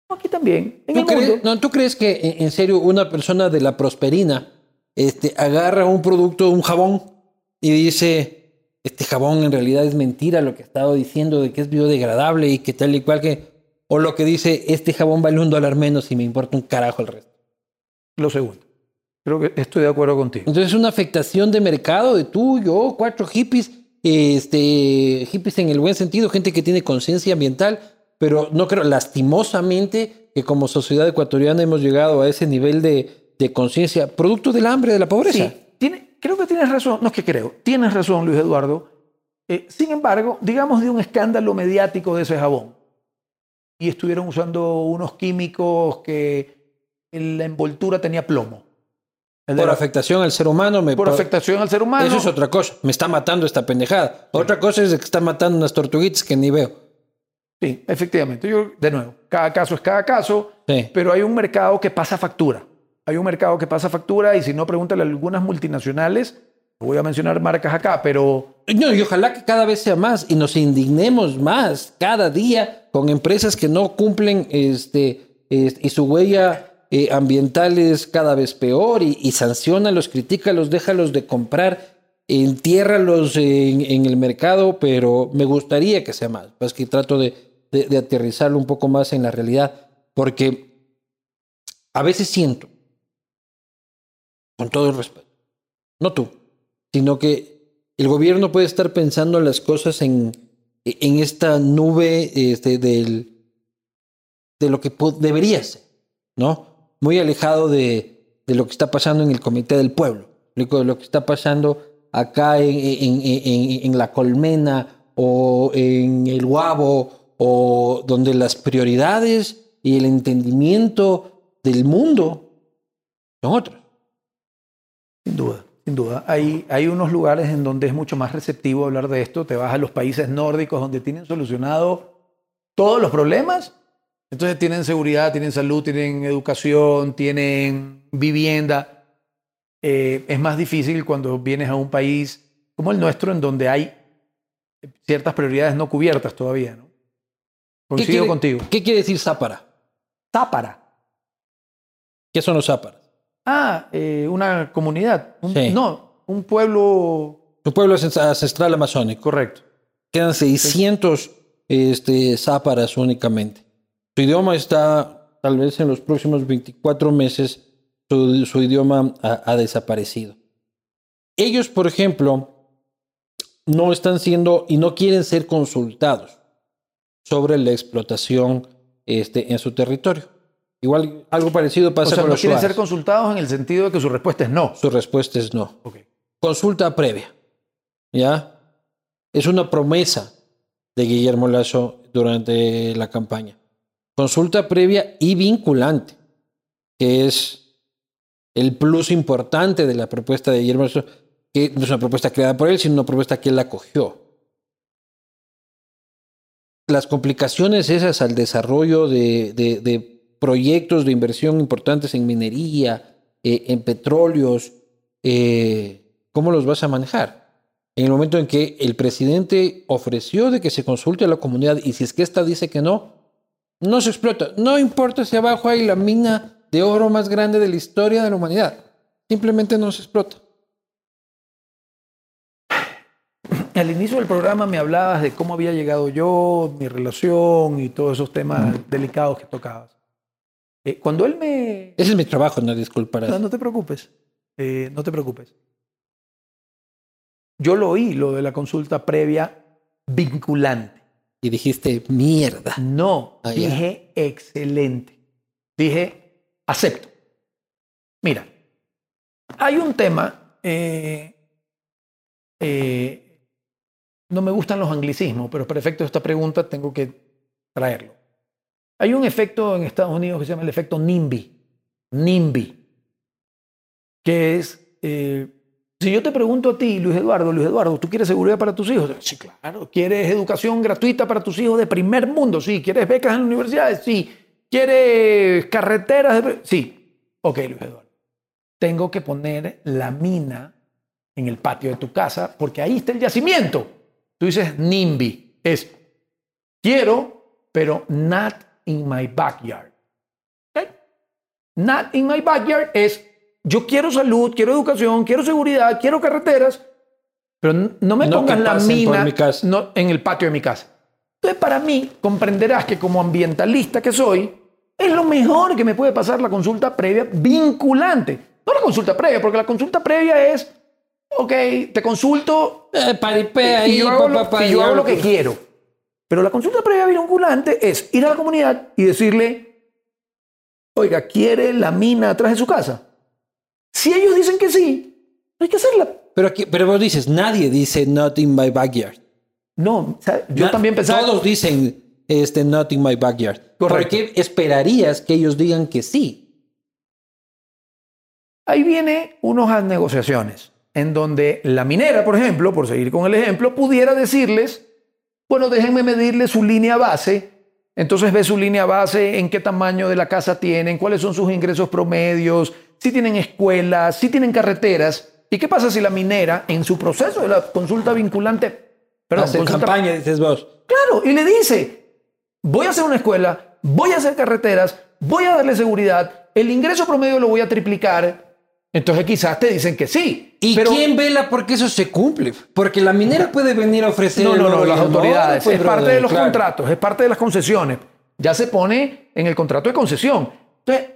Aquí también, en
¿Tú
el
crees,
mundo.
no, ¿Tú crees que en, en serio una persona de la prosperina este, agarra un producto, un jabón, y dice, este jabón en realidad es mentira lo que he estado diciendo de que es biodegradable y que tal y cual que... O lo que dice, este jabón vale un dólar menos y me importa un carajo el resto.
Lo segundo. Creo que estoy de acuerdo contigo.
Entonces es una afectación de mercado de tú, yo, cuatro hippies, este, hippies en el buen sentido, gente que tiene conciencia ambiental, pero no creo, lastimosamente, que como sociedad ecuatoriana hemos llegado a ese nivel de, de conciencia, producto del hambre, de la pobreza.
Sí, tiene, creo que tienes razón. No es que creo, tienes razón, Luis Eduardo. Eh, sin embargo, digamos de un escándalo mediático de ese jabón. Y estuvieron usando unos químicos que la envoltura tenía plomo. El
Por
la-
afectación al ser humano, me
por afectación al ser humano.
Eso es otra cosa. Me está matando esta pendejada. Otra cosa es que está matando unas tortuguitas que ni veo.
Sí, efectivamente. Yo, de nuevo, cada caso es cada caso,
Sí.
pero hay un mercado que pasa factura. Hay un mercado que pasa factura y si no, pregúntale a algunas multinacionales. Voy a mencionar marcas acá, pero
No, y ojalá que cada vez sea más y nos indignemos más cada día con empresas que no cumplen este, este, y su huella eh, ambiental es cada vez peor y, y sanciónalos, critícalos, déjalos de comprar, entiérralos en, en el mercado, pero me gustaría que sea más. Pues que trato de, de- de aterrizarlo un poco más en la realidad, porque a veces siento, con todo el respeto, no tú, sino que el gobierno puede estar pensando las cosas en, en esta nube este, del, de lo que debería ser, ¿no? Muy alejado de, de lo que está pasando en el Comité del Pueblo, de lo que está pasando acá en, en- la Colmena o en el Guabo, o donde las prioridades y el entendimiento del mundo son otros.
Sin duda, sin duda. Hay, hay unos lugares en donde es mucho más receptivo hablar de esto. Te vas a los países nórdicos donde tienen solucionado todos los problemas. Entonces tienen seguridad, tienen salud, tienen educación, tienen vivienda. Eh, es más difícil cuando vienes a un país como el nuestro en donde hay ciertas prioridades no cubiertas todavía. ¿no?
¿Qué quiere-
contigo.
¿Qué quiere decir zápara?
Tápara.
¿Qué son los záparas?
Ah, eh, una comunidad. Un-
Sí.
No, un pueblo.
Tu pueblo es ancestral amazónico.
Correcto.
Quedan 600 este, záparas únicamente. Su idioma está, tal vez en los próximos 24 meses, su, su idioma ha, ha desaparecido. Ellos, por ejemplo, no están siendo y no quieren ser consultados sobre la explotación este, en su territorio. Igual algo parecido
O
pasa
sea,
con
no
los
quieren ser consultados en el sentido de que su respuesta es no.
Su respuesta es no.
Ok.
Consulta previa. ¿Ya? Es una promesa de Guillermo Lazo durante la campaña. Consulta previa y vinculante, que es el plus importante de la propuesta de Guillermo que no es una propuesta creada por él, sino una propuesta que él acogió. Las complicaciones esas al desarrollo de, de- de proyectos de inversión importantes en minería, eh, en petróleos, eh, ¿cómo los vas a manejar? En el momento en que el presidente ofreció de que se consulte a la comunidad y si es que ésta dice que no, no se explota. No importa si abajo hay la mina de oro más grande de la historia de la humanidad. Simplemente no se explota. (clears throat)
Al inicio del programa me hablabas de cómo había llegado yo, mi relación y todos esos temas delicados que tocabas. Eh, cuando él me...
Ese es mi trabajo, no disculparás.
No, no te preocupes. Eh, no te preocupes. Yo lo oí, lo de la consulta previa vinculante.
Y dijiste, mierda.
No,
Ah,
dije excelente. Dije acepto. Mira, hay un tema. eh, eh, no me gustan los anglicismos, pero para efectos de esta pregunta tengo que traerlo. Hay un efecto en Estados Unidos que se llama el efecto NIMBY. NIMBY. Que es. eh, si yo te pregunto a ti, Luis Eduardo, Luis Eduardo, ¿tú quieres seguridad para tus hijos? Sí, claro. ¿Quieres educación gratuita para tus hijos de primer mundo? Sí. ¿Quieres becas en universidades? Sí. ¿Quieres carreteras? de- Sí. Ok, Luis Eduardo. Tengo que poner la mina en el patio de tu casa porque ahí está el yacimiento. Tú dices NIMBY. Es quiero, pero not in my backyard. ¿Ok? Not in my backyard es yo quiero salud, quiero educación, quiero seguridad, quiero carreteras, pero no me
No
pongas
que
la mina
mi casa.
no, en el patio de mi casa. Entonces, para mí, comprenderás que como ambientalista que soy, es lo mejor que me puede pasar la consulta previa vinculante. No la consulta previa, porque la consulta previa es, ok, te consulto
Eh, paripea
y yo hago, lo,
papá,
y yo hago lo que quiero. Pero la consulta previa vinculante es ir a la comunidad y decirle, oiga, ¿quiere la mina atrás de su casa? Si ellos dicen que sí, hay que hacerla.
Pero, aquí, pero vos dices, nadie dice not in my backyard.
No, yo
Na-
también pensaba...
Todos dicen este, not in my backyard. ¿Por qué esperarías que ellos digan que sí?
Ahí viene unas negociaciones en donde la minera, por ejemplo, por seguir con el ejemplo, pudiera decirles, bueno, déjenme medirle su línea base. Entonces ve su línea base, en qué tamaño de la casa tienen, cuáles son sus ingresos promedios, si tienen escuelas, si tienen carreteras. ¿Y qué pasa si la minera, en su proceso de la consulta vinculante, perdón, consulta-
campaña, dices vos.
Claro, y le dice, voy a hacer una escuela, voy a hacer carreteras, voy a darle seguridad, el ingreso promedio lo voy a triplicar. Entonces quizás te dicen que sí.
¿Y
pero
quién vela porque eso se cumple? Porque la minera puede venir a ofrecer.
no, no, no, las autoridades.
pues,
es parte
brother,
de los
claro.
contratos, es parte de las concesiones. Ya se pone en el contrato de concesión. Entonces,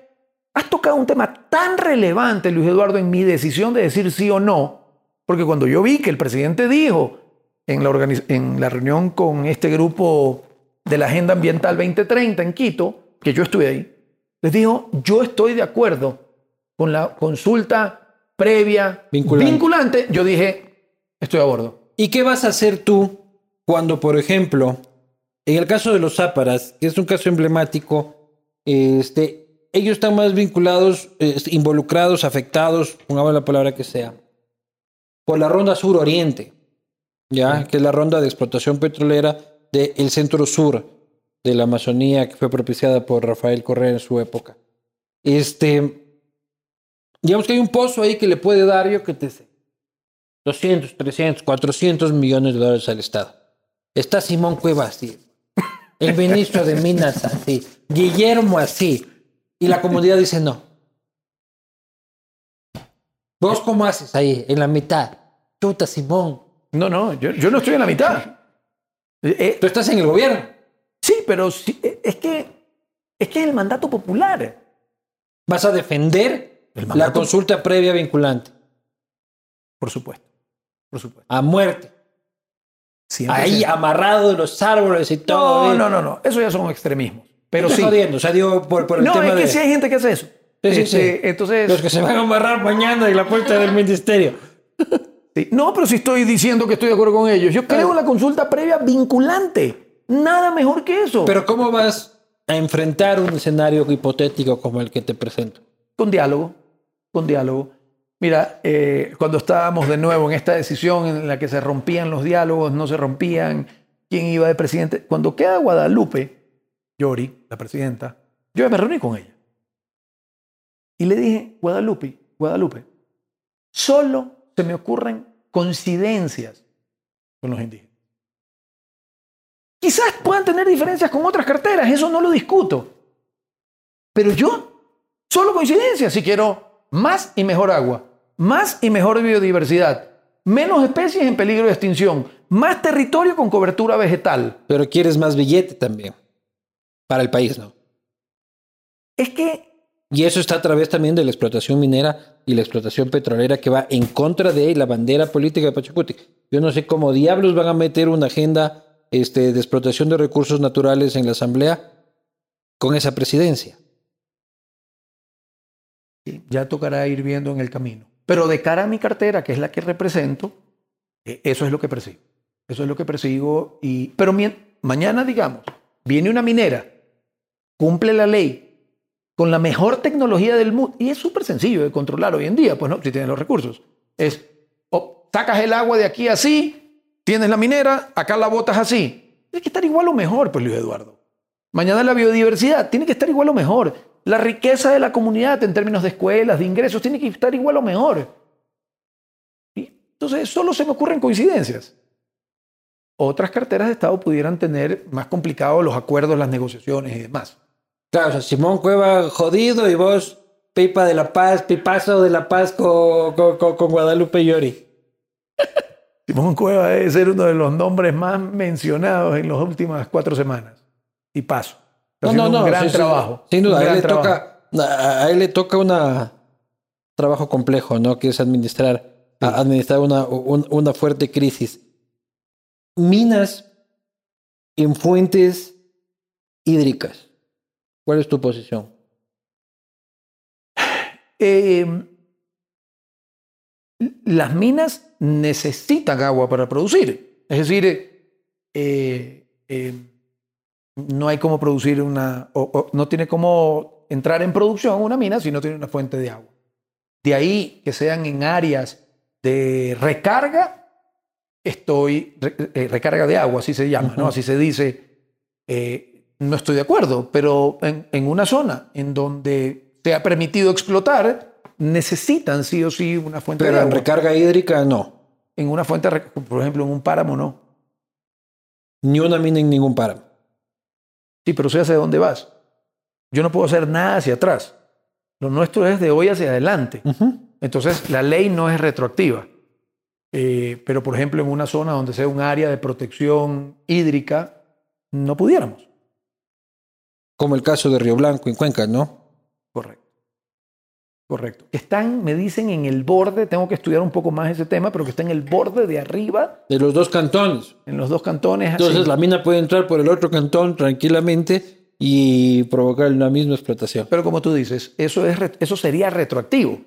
has tocado un tema tan relevante, Luis Eduardo, en mi decisión de decir sí o no, porque cuando yo vi que el presidente dijo en la, organiz- en la reunión con este grupo de la Agenda Ambiental 2030 en Quito, que yo estuve ahí, les dijo, yo estoy de acuerdo con la consulta previa
Vinculante.
vinculante. Yo dije, estoy a bordo.
¿Y qué vas a hacer tú cuando, por ejemplo, en el caso de los záparas, que es un caso emblemático, este, ellos están más vinculados, eh, involucrados, afectados, pongamos la palabra que sea, por la ronda sur-oriente, ¿ya? Que es la ronda de explotación petrolera del centro-sur de la Amazonía que fue propiciada por Rafael Correa en su época. Este, digamos que hay un pozo ahí que le puede dar, yo que te sé, 200, 300, 400 millones de dólares al Estado. Está Simón Cueva así. El ministro de Minas así. Guillermo así. Y la comunidad dice no. ¿Vos cómo haces ahí, en la mitad? Chuta, Simón.
No, no, yo, yo no estoy en la mitad. Eh, eh,
Tú estás en el gobierno.
sí, pero sí, eh, es que es que es el mandato popular.
Vas a defender la consulta previa vinculante.
Por supuesto. Por supuesto.
A muerte.
Siempre
Ahí amarrado de los árboles y todo.
No, no, no, no. Eso ya son extremismos. Pero sí.
jodiendo, o sea, digo, por, por el
No,
tema
es que
de
sí hay gente que hace eso.
Sí, sí,
Este,
sí.
Entonces,
los que se van a amarrar mañana en la puerta del ministerio.
sí. no, pero sí estoy diciendo que estoy de acuerdo con ellos. Yo creo en la consulta previa vinculante. Nada mejor que eso.
Pero ¿cómo vas a enfrentar un escenario hipotético como el que te presento?
Con diálogo, con diálogo. Mira, eh, cuando estábamos de nuevo en esta decisión en la que se rompían los diálogos, no se rompían, quién iba de presidente, cuando queda Guadalupe, Yori, la presidenta, yo me reuní con ella. Y le dije, Guadalupe, Guadalupe, solo se me ocurren coincidencias con los indígenas. Quizás puedan tener diferencias con otras carteras, eso no lo discuto. Pero yo, solo coincidencias, si quiero más y mejor agua, más y mejor biodiversidad, menos especies en peligro de extinción, más territorio con cobertura vegetal.
Pero quieres más billete también. Para el país, ¿no?
Es que
Y eso está a través también de la explotación minera y la explotación petrolera que va en contra de la bandera política de Pachacuti. Yo no sé cómo diablos van a meter una agenda este, de explotación de recursos naturales en la Asamblea con esa presidencia.
Ya tocará ir viendo en el camino. Pero de cara a mi cartera, que es la que represento, eh, eso es lo que persigo. Eso es lo que persigo. Y, pero mañana, digamos, viene una minera, cumple la ley con la mejor tecnología del mundo. Y es súper sencillo de controlar hoy en día, pues no, si tienes los recursos. Es, o sacas el agua de aquí así, tienes la minera, acá la botas así. Tiene que estar igual o mejor, pues Luis Eduardo. Mañana la biodiversidad tiene que estar igual o mejor. La riqueza de la comunidad en términos de escuelas, de ingresos, tiene que estar igual o mejor. Entonces, solo se me ocurren coincidencias. Otras carteras de Estado pudieran tener más complicados los acuerdos, las negociaciones y demás.
Claro, o sea, Simón Cueva jodido y vos pipa de la paz, pipazo de la paz con, con, con- con Guadalupe Llori. (laughs)
Simón Cueva debe ser uno de los nombres más mencionados en las últimas cuatro semanas. Y paso. Está haciendo un gran
sí,
trabajo.
Sin duda, a él, le toca, a él le toca una trabajo complejo, ¿no? Que es administrar, a- administrar una, un- una fuerte crisis. Minas en fuentes hídricas. ¿Cuál es tu posición?
Eh, las minas necesitan agua para producir. Es decir, eh, eh, no hay cómo producir una, o, o no tiene cómo entrar en producción una mina si no tiene una fuente de agua. De ahí que sean en áreas de recarga, estoy, re- eh, recarga de agua, así se llama, ¿no? Así se dice. eh, no estoy de acuerdo, pero en, en una zona en donde se ha permitido explotar, necesitan sí o sí una fuente
Pero
de
en
agua.
recarga hídrica, no.
En una fuente, por ejemplo, en un páramo, no.
Ni una mina en ningún páramo.
Sí, pero sé hacia dónde vas. Yo no puedo hacer nada hacia atrás. Lo nuestro es de hoy hacia adelante. Entonces, la ley no es retroactiva. Eh, pero, por ejemplo, en una zona donde sea un área de protección hídrica, no pudiéramos.
Como el caso de Río Blanco en Cuenca, ¿no?
Correcto. Correcto. Están, me dicen, en el borde, tengo que estudiar un poco más ese tema, pero que está en el borde de arriba,
De los dos cantones.
en los dos cantones. así.
Entonces la mina puede entrar por el otro cantón tranquilamente y provocar la misma explotación.
Pero como tú dices, eso, es, eso sería retroactivo,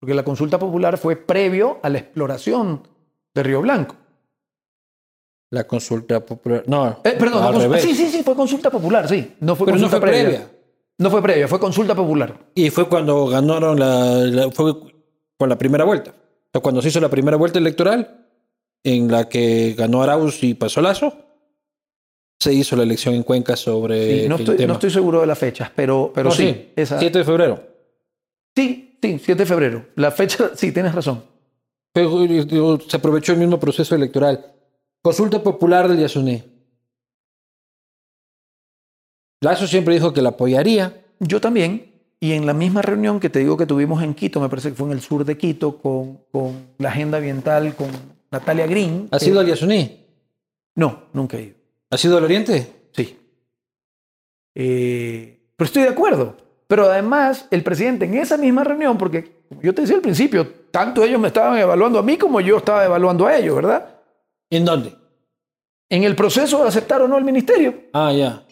porque la consulta popular fue previo a la exploración de Río Blanco.
La consulta popular. No,
Eh, perdón,
al revés.
sí, sí, sí, fue consulta popular, sí. No fue
Pero no
consulta
fue previa.
No fue previa, fue consulta popular.
Y fue cuando ganaron la, la- fue por la primera vuelta. O sea, cuando se hizo la primera vuelta electoral, en la que ganó Arauz y pasó Lazo, se hizo la elección en Cuenca sobre
Sí, no,
el
estoy,
tema.
no estoy seguro de las fechas, pero, pero
No,
sí. esa-
7 de febrero.
sí, sí, 7 de febrero. La fecha, (laughs) sí, tienes razón.
Digo, Se aprovechó el mismo proceso electoral. Consulta popular del Yasuní. Lazo siempre dijo que la apoyaría.
Yo también. Y en la misma reunión que te digo que tuvimos en Quito, me parece que fue en el sur de Quito, con, con la agenda ambiental, con Natalia Green.
¿Has
que-
ido al Yasuní?
No, nunca he ido.
¿Has ido al Oriente?
Sí. Eh, pero estoy de acuerdo. Pero además, el presidente en esa misma reunión, porque como yo te decía al principio, tanto ellos me estaban evaluando a mí como yo estaba evaluando a ellos, ¿verdad?
¿En dónde?
En el proceso de aceptar o no el ministerio.
Ah, ya.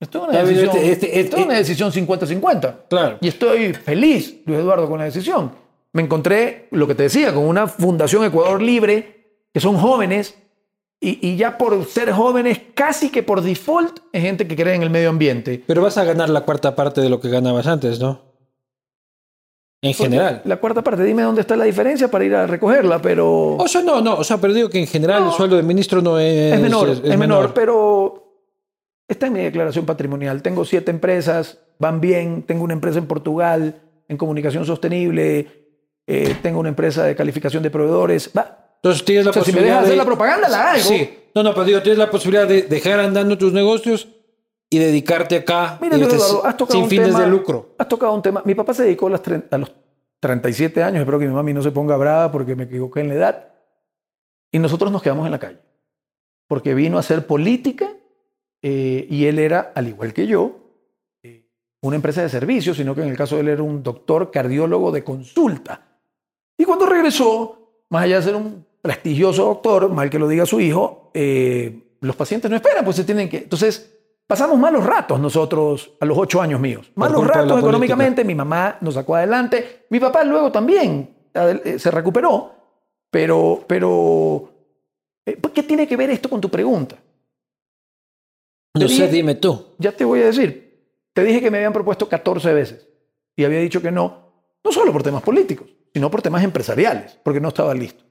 Esto es una decisión,
este- este-
esto es una decisión 50-50.
Claro.
Y estoy feliz, Luis Eduardo, con la decisión. Me encontré, lo que te decía, con una Fundación Ecuador Libre, que son jóvenes, y, y ya por ser jóvenes, casi que por default, es gente que cree en el medio ambiente.
Pero vas a ganar la cuarta parte de lo que ganabas antes, ¿no? En general.
La cuarta parte, dime dónde está la diferencia para ir a recogerla, pero
O sea, no, no. O sea, pero digo que en general
No.
el sueldo de ministro no es...
es menor, es, menor, pero está en mi declaración patrimonial. Tengo siete empresas, van bien, tengo una empresa en Portugal en comunicación sostenible, eh, tengo una empresa de calificación de proveedores. Va,
Entonces tienes la
O sea, si me
posibilidad
dejas hacer
de-
la propaganda, la hago.
Sí. No, no, pero digo, tienes la posibilidad de dejar andando tus negocios y dedicarte acá
Mira,
este,
Eduardo,
sin fines
tema,
de lucro.
Has tocado un tema. Mi papá se dedicó a, las a los 37 años. Espero que mi mami no se ponga brava porque me equivoqué en la edad. Y nosotros nos quedamos en la calle. Porque vino a hacer política eh, y él era, al igual que yo, eh, una empresa de servicios, sino que en el caso de él era un doctor cardiólogo de consulta. Y cuando regresó, más allá de ser un prestigioso doctor, mal que lo diga su hijo, eh, los pacientes no esperan, pues se tienen que... Entonces, pasamos malos ratos nosotros a los ocho años míos. Malos ratos económicamente, mi mamá nos sacó adelante, mi papá luego también eh, se recuperó, pero, pero, eh, ¿qué tiene que ver esto con tu pregunta?
No sé, dime tú.
Ya te voy a decir. Te dije que me habían propuesto 14 veces y había dicho que no, no solo por temas políticos, sino por temas empresariales, porque no estaba listo.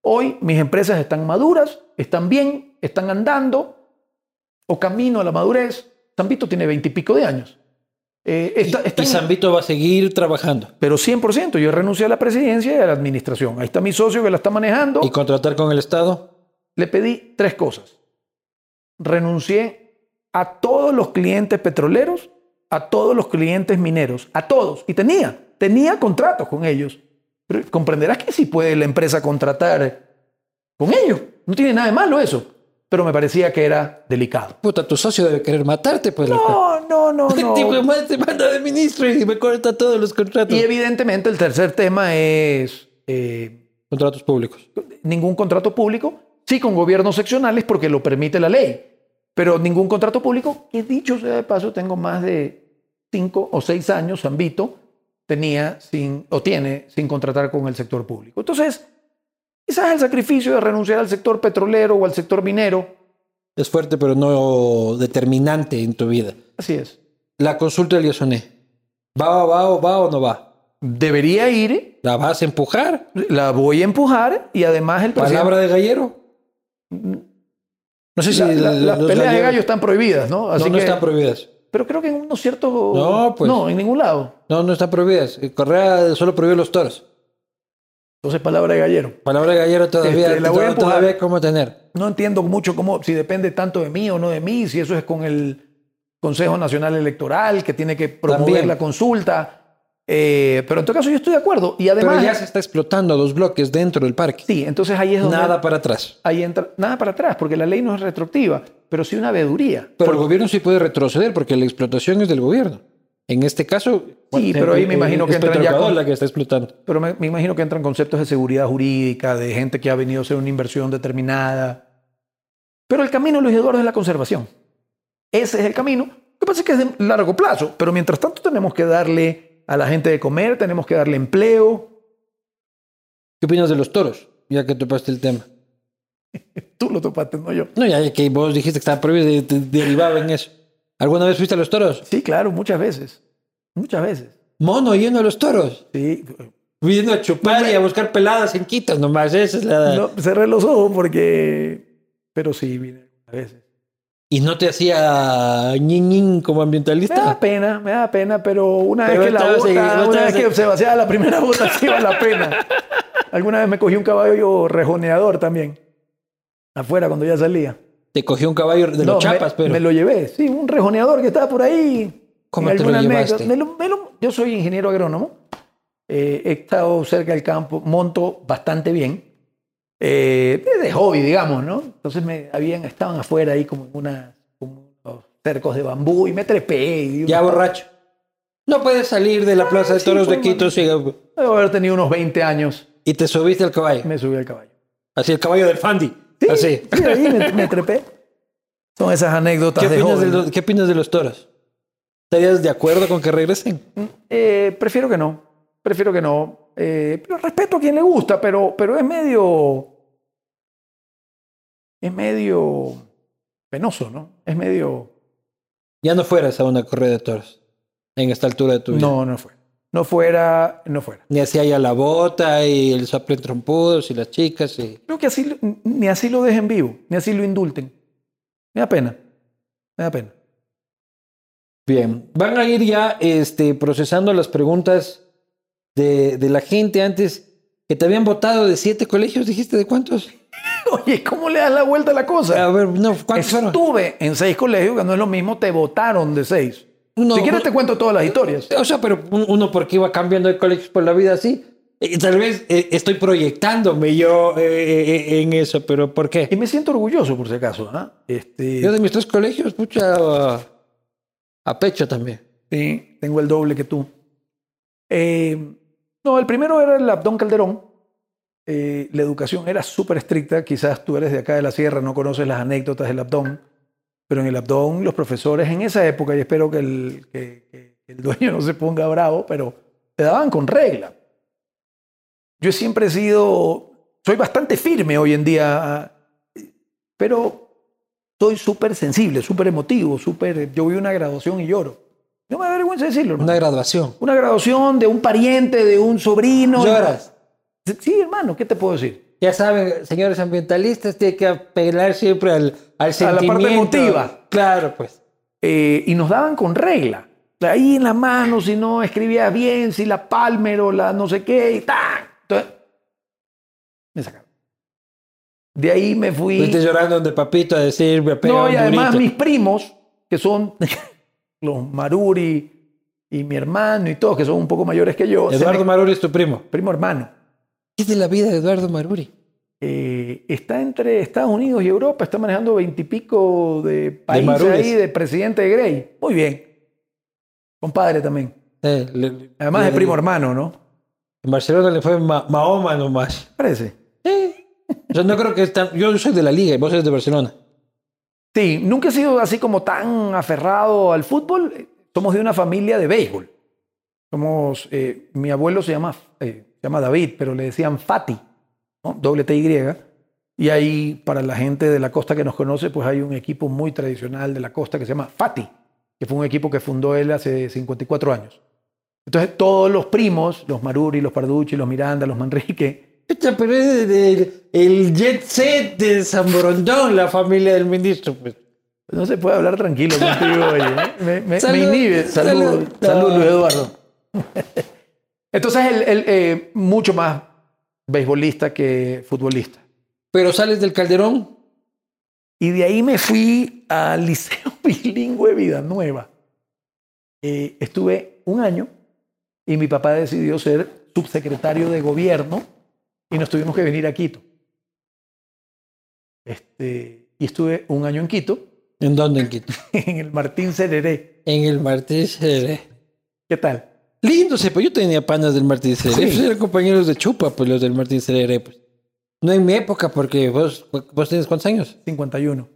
Hoy mis empresas están maduras, están bien, están andando o camino a la madurez. Zambito tiene 20 y pico de años. Eh, está- está
Y
en-
Zambito va a seguir trabajando
pero 100%, yo renuncié a la presidencia y a la administración. Ahí está mi socio que la está manejando.
y contratar con el Estado.
le pedí tres cosas. Renuncié a todos los clientes petroleros, a todos los clientes mineros, a todos. Y tenía, tenía contratos con ellos. Pero comprenderás que sí puede la empresa contratar con ellos. No tiene nada de malo eso. Pero me parecía que era delicado.
Puta, tu socio debe querer matarte, pues.
No, no, no, (laughs)
tipo
no.
más te manda de ministro y me corta todos los contratos.
Y evidentemente el tercer tema es eh,
Contratos públicos.
ningún contrato público, sí con gobiernos seccionales porque lo permite la ley, pero ningún contrato público, que dicho sea de paso, tengo más de cinco o seis años, Zambito, tenía sin, o tiene sin contratar con el sector público. Entonces, quizás el sacrificio de renunciar al sector petrolero o al sector minero,
Es fuerte, pero no determinante en tu vida.
así es.
La consulta del Yasoné. ¿Va, va, o va o no va?
Debería ir,
¿La vas a empujar?
la voy a empujar y además el presidente...
¿Palabra de gallero? No sé si
La- la- las peleas de gallo están prohibidas, ¿no? Así
no, no
que-
están prohibidas.
Pero creo que en unos ciertos...
No, pues.
No, en ningún lado.
No, no están prohibidas. Correa solo prohibió los toros.
Entonces, palabra de gallero.
Palabra de gallero todavía,
Este, la voy a
todavía cómo tener.
No entiendo mucho cómo, si depende tanto de mí o no de mí, si eso es con el Consejo Nacional Electoral, que tiene que promover
También.
la consulta. Eh, pero en todo caso yo estoy de acuerdo. Y además...
Pero ya se está explotando los bloques dentro del parque.
Sí, entonces ahí es donde...
Nada para atrás.
Ahí entra, nada para atrás, porque la ley no es retroactiva, pero sí una veeduría.
Pero el gobierno sí puede retroceder porque la explotación es del gobierno. En este caso,
Sí, pero ahí me imagino que entran ya con-
la que está explotando.
Pero me, me imagino que entran conceptos de seguridad jurídica, de gente que ha venido a hacer una inversión determinada. Pero el camino, Luis Eduardo, es la conservación. Ese es el camino. Lo que pasa es que es de largo plazo, pero mientras tanto tenemos que darle a la gente de comer, tenemos que darle empleo.
¿Qué opinas de los toros? Ya que topaste el tema. (laughs)
Tú lo topaste, no yo.
No, ya que vos dijiste que estaba prohibido, de- de- derivaba en eso. ¿Alguna vez fuiste a los toros?
Sí, claro, muchas veces. Muchas veces.
Mono yendo a los toros.
Sí.
Viniendo a chupar y a buscar peladas en Quitos nomás. Esa es la...
No, cerré los ojos porque... Pero sí, vine a veces.
Y no te hacía ñin ñin como
Me da
ambientalista.
pena, me da pena, pero una
Pero
vez que la bota,
no
una vez que se vaciaba la primera bota, (laughs) sí vale la pena. Alguna vez me cogí un caballo rejoneador también. Afuera cuando ya salía.
Te cogió un caballo de
No,
los chapas,
me,
pero.
me lo llevé. Sí, un rejoneador que estaba por ahí.
¿Cómo te lo llevaste?
me lo- me lo- yo soy ingeniero agrónomo. eh, he estado cerca del campo, monto bastante bien. eh, de hobby, digamos, ¿no? Entonces me habían, estaban afuera ahí como en una, como unos cercos de bambú y me trepé. Y
Ya borracho. No puedes salir de la plaza de
sí,
toros de Quito sí,
Debo haber tenido unos 20 años.
y te subiste al caballo.
Me subí al caballo.
Así, el caballo del Fandi.
Sí,
Así.
sí, ahí me, me trepé. Son esas anécdotas
¿Qué
de
opinas de, los, ¿Qué opinas de los toros? ¿Estarías de acuerdo con que regresen?
Eh, prefiero que no. Prefiero que no. Eh, pero respeto a quien le gusta, pero, pero es medio. Es medio penoso, ¿no? Es medio.
Ya no fueras a una corrida de toros en esta altura de tu vida.
No, no fue. No fuera, no fuera.
Ni así haya la bota y el sople trompudos y las chicas y...
Creo que así, ni así lo dejen vivo, ni así lo indulten. Me da pena. Me da pena.
Bien, van a ir ya este, procesando las preguntas de, de la gente antes que te habían votado de siete colegios, dijiste de cuántos. (laughs)
Oye, ¿cómo le das la vuelta a la cosa?
A ver, no, ¿cuántos fueron?
Estuve en seis colegios, que no es lo mismo, te votaron de seis.
No,
si quieres
no.
te cuento todas las historias.
O sea, pero un- uno porque iba cambiando de colegios por la vida así. Y tal vez eh, estoy proyectándome yo eh, eh, en eso, pero ¿por
Y
qué?
me siento orgulloso, por si acaso. ¿ah? Este,
Yo de mis tres colegios, pucha, a, a pecho también.
Sí, tengo el doble que tú. Eh, no, el primero era el Abdón Calderón. Eh, la educación era súper estricta. Quizás tú eres de acá de la sierra, no conoces las anécdotas del Abdón. Pero en el Abdón, los profesores en esa época, y espero que el, que- que el dueño no se ponga bravo, pero te daban con regla. Yo siempre he sido, soy bastante firme hoy en día, pero soy súper sensible, súper emotivo, súper, yo voy a una graduación y lloro. No me da vergüenza decirlo.
Una graduación.
Una graduación de un pariente, de un sobrino.
¿Lloras?
Sí, hermano, ¿qué te puedo decir?
Ya saben, señores ambientalistas, tiene que apelar siempre al, al
A la parte
sentimiento.
emotiva.
Claro, pues.
Eh, y nos daban con regla. Ahí en la mano, si no escribías bien, si la Palmer o la no sé qué, y ¡tan! Entonces, me sacaron. De ahí me fui.
Fuiste llorando donde papito a decir, me
No, y además
durito.
mis primos, que son (laughs) los Maruri y mi hermano y todos, que son un poco mayores que yo.
Eduardo
me-
Maruri es tu primo.
primo hermano.
¿Qué es de la vida de Eduardo Maruri?
eh, está entre Estados Unidos y Europa, está manejando veintipico de países
Marules.
ahí de presidente de Grey. Muy bien. Compadre también.
Eh, le-
Además
le-
de primo hermano, ¿no?
En Barcelona le fue Ma- Mahoma nomás.
Parece.
O sea, no creo que. Yo soy de la Liga y vos eres de Barcelona.
Sí, nunca he sido así como tan aferrado al fútbol. Somos de una familia de béisbol. Somos, eh, mi abuelo se llama, eh, se llama David, pero le decían Fati, ¿no? doble T Y. Ahí, para la gente de la costa que nos conoce, pues hay un equipo muy tradicional de la costa que se llama Fati, que fue un equipo que fundó él hace 54 años. Entonces, todos los primos, los Maruri, los Parducci, los Miranda, los Manrique,
Pero es del el jet set de San Borondón, la familia del ministro. Pues.
no se puede hablar tranquilo contigo, oye. ¿eh? Me, me- me inhibe. Salud,
salud.
Luis Eduardo. (laughs) Entonces, él, él, eh, mucho más beisbolista que futbolista.
Pero sales del Calderón.
Y de ahí me fui al Liceo (laughs) Bilingüe Vida Nueva. Eh, estuve un año y mi papá decidió ser subsecretario de gobierno y nos tuvimos que venir a Quito. Este, y estuve un año en Quito,
¿En dónde? En (laughs) Quito.
en el Martín Cereré.
En el Martín Cereré.
¿Qué tal?
Lindo, sepa. Yo tenía panas del Martín Cereré.
Sí.
Pues eran compañeros de chupa, pues los del Martín Cereré. Pues. No en mi época, porque vos, vos tienes cuántos años.
51.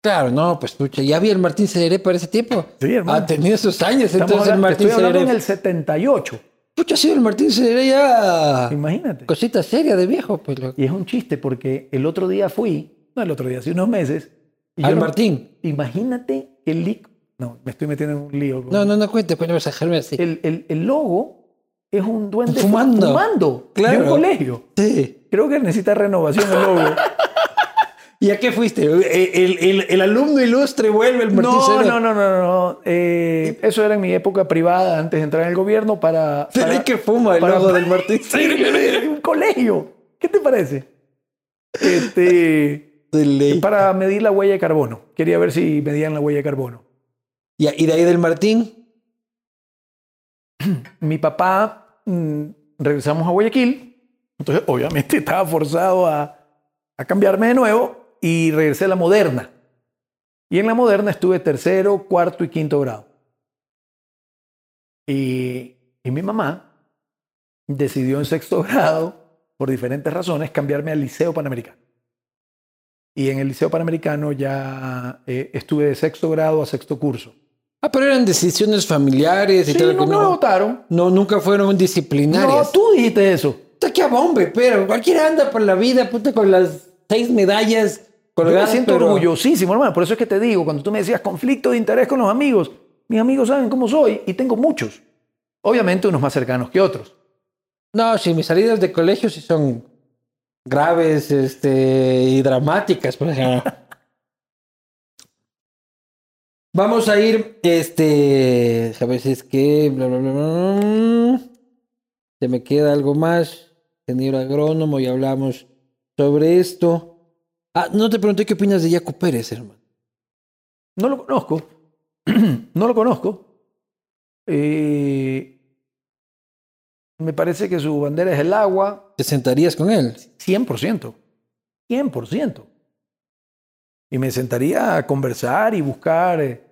Claro, no, pues pucha, ya había el Martín Cereré para ese tiempo.
Sí, hermano.
Ha tenido sus años,
Estamos
entonces el
hablando- te
Martín
estoy hablando en el 78.
Pucha, ha sido el Martín Cereré ya.
Imagínate.
Cosita seria de viejo, pues. lo-
Y es un chiste porque el otro día fui, no el otro día, hace unos meses. y
Al
no-
Martín.
Imagínate que el lic- No, me estoy metiendo en un lío.
No, no, no cuente, pues no vas a dejarme así.
El, el- el logo es un duende fu-
Fumando.
fumando de
Claro.
un colegio.
Sí.
Creo que necesita renovación el logo. (laughs)
¿Y a qué fuiste? El, el- el- el alumno ilustre vuelve el Martín
no, no, no, no, no. Eh, eso era en mi época privada antes de entrar en el gobierno para.
Se
para
ve que fuma el
para-
logo (laughs) del Martín
Sí,
Cereré.
un colegio. ¿Qué te parece? Este, (laughs)
De
para medir la huella de carbono. Quería ver si medían la huella de carbono.
Y, de ahí del Martín, (clears throat)
mi papá mm, regresamos a Guayaquil, entonces obviamente (laughs) estaba forzado a, a cambiarme de nuevo y regresé a la moderna. Y en la moderna estuve tercero, cuarto y quinto grado. Y, y mi mamá decidió en sexto (laughs) grado, por diferentes razones, cambiarme al Liceo Panamericano. Y en el Liceo Panamericano ya eh, estuve de sexto grado a sexto curso.
Ah, pero eran decisiones familiares y
Sí,
tal.
no
que
me votaron.
no, nunca fueron
No,
disciplinarias.
tú dijiste eso.
Puta, qué bombe, pero cualquiera anda por la vida, puta, con las seis medallas
Yo me
colgadas.
siento
pero-
orgullosísimo, hermano. Por eso es que te digo, cuando tú me decías conflicto de interés con los amigos, mis amigos saben cómo soy y tengo muchos. Obviamente unos más cercanos que otros.
No, sí, mis salidas de colegio sí son graves este, y dramáticas. Por ejemplo. (laughs) Vamos a ir, este, a ver si es que, bla, bla, bla, bla. Se me queda algo más. Ingeniero agrónomo, ya hablamos sobre esto. Ah, no te pregunté qué opinas de Jaco Pérez, hermano.
No lo conozco. (clears throat) no lo conozco. Eh, me parece que su bandera es el agua.
¿Te sentarías con él?
100%. 100%. Y me sentaría a conversar y buscar.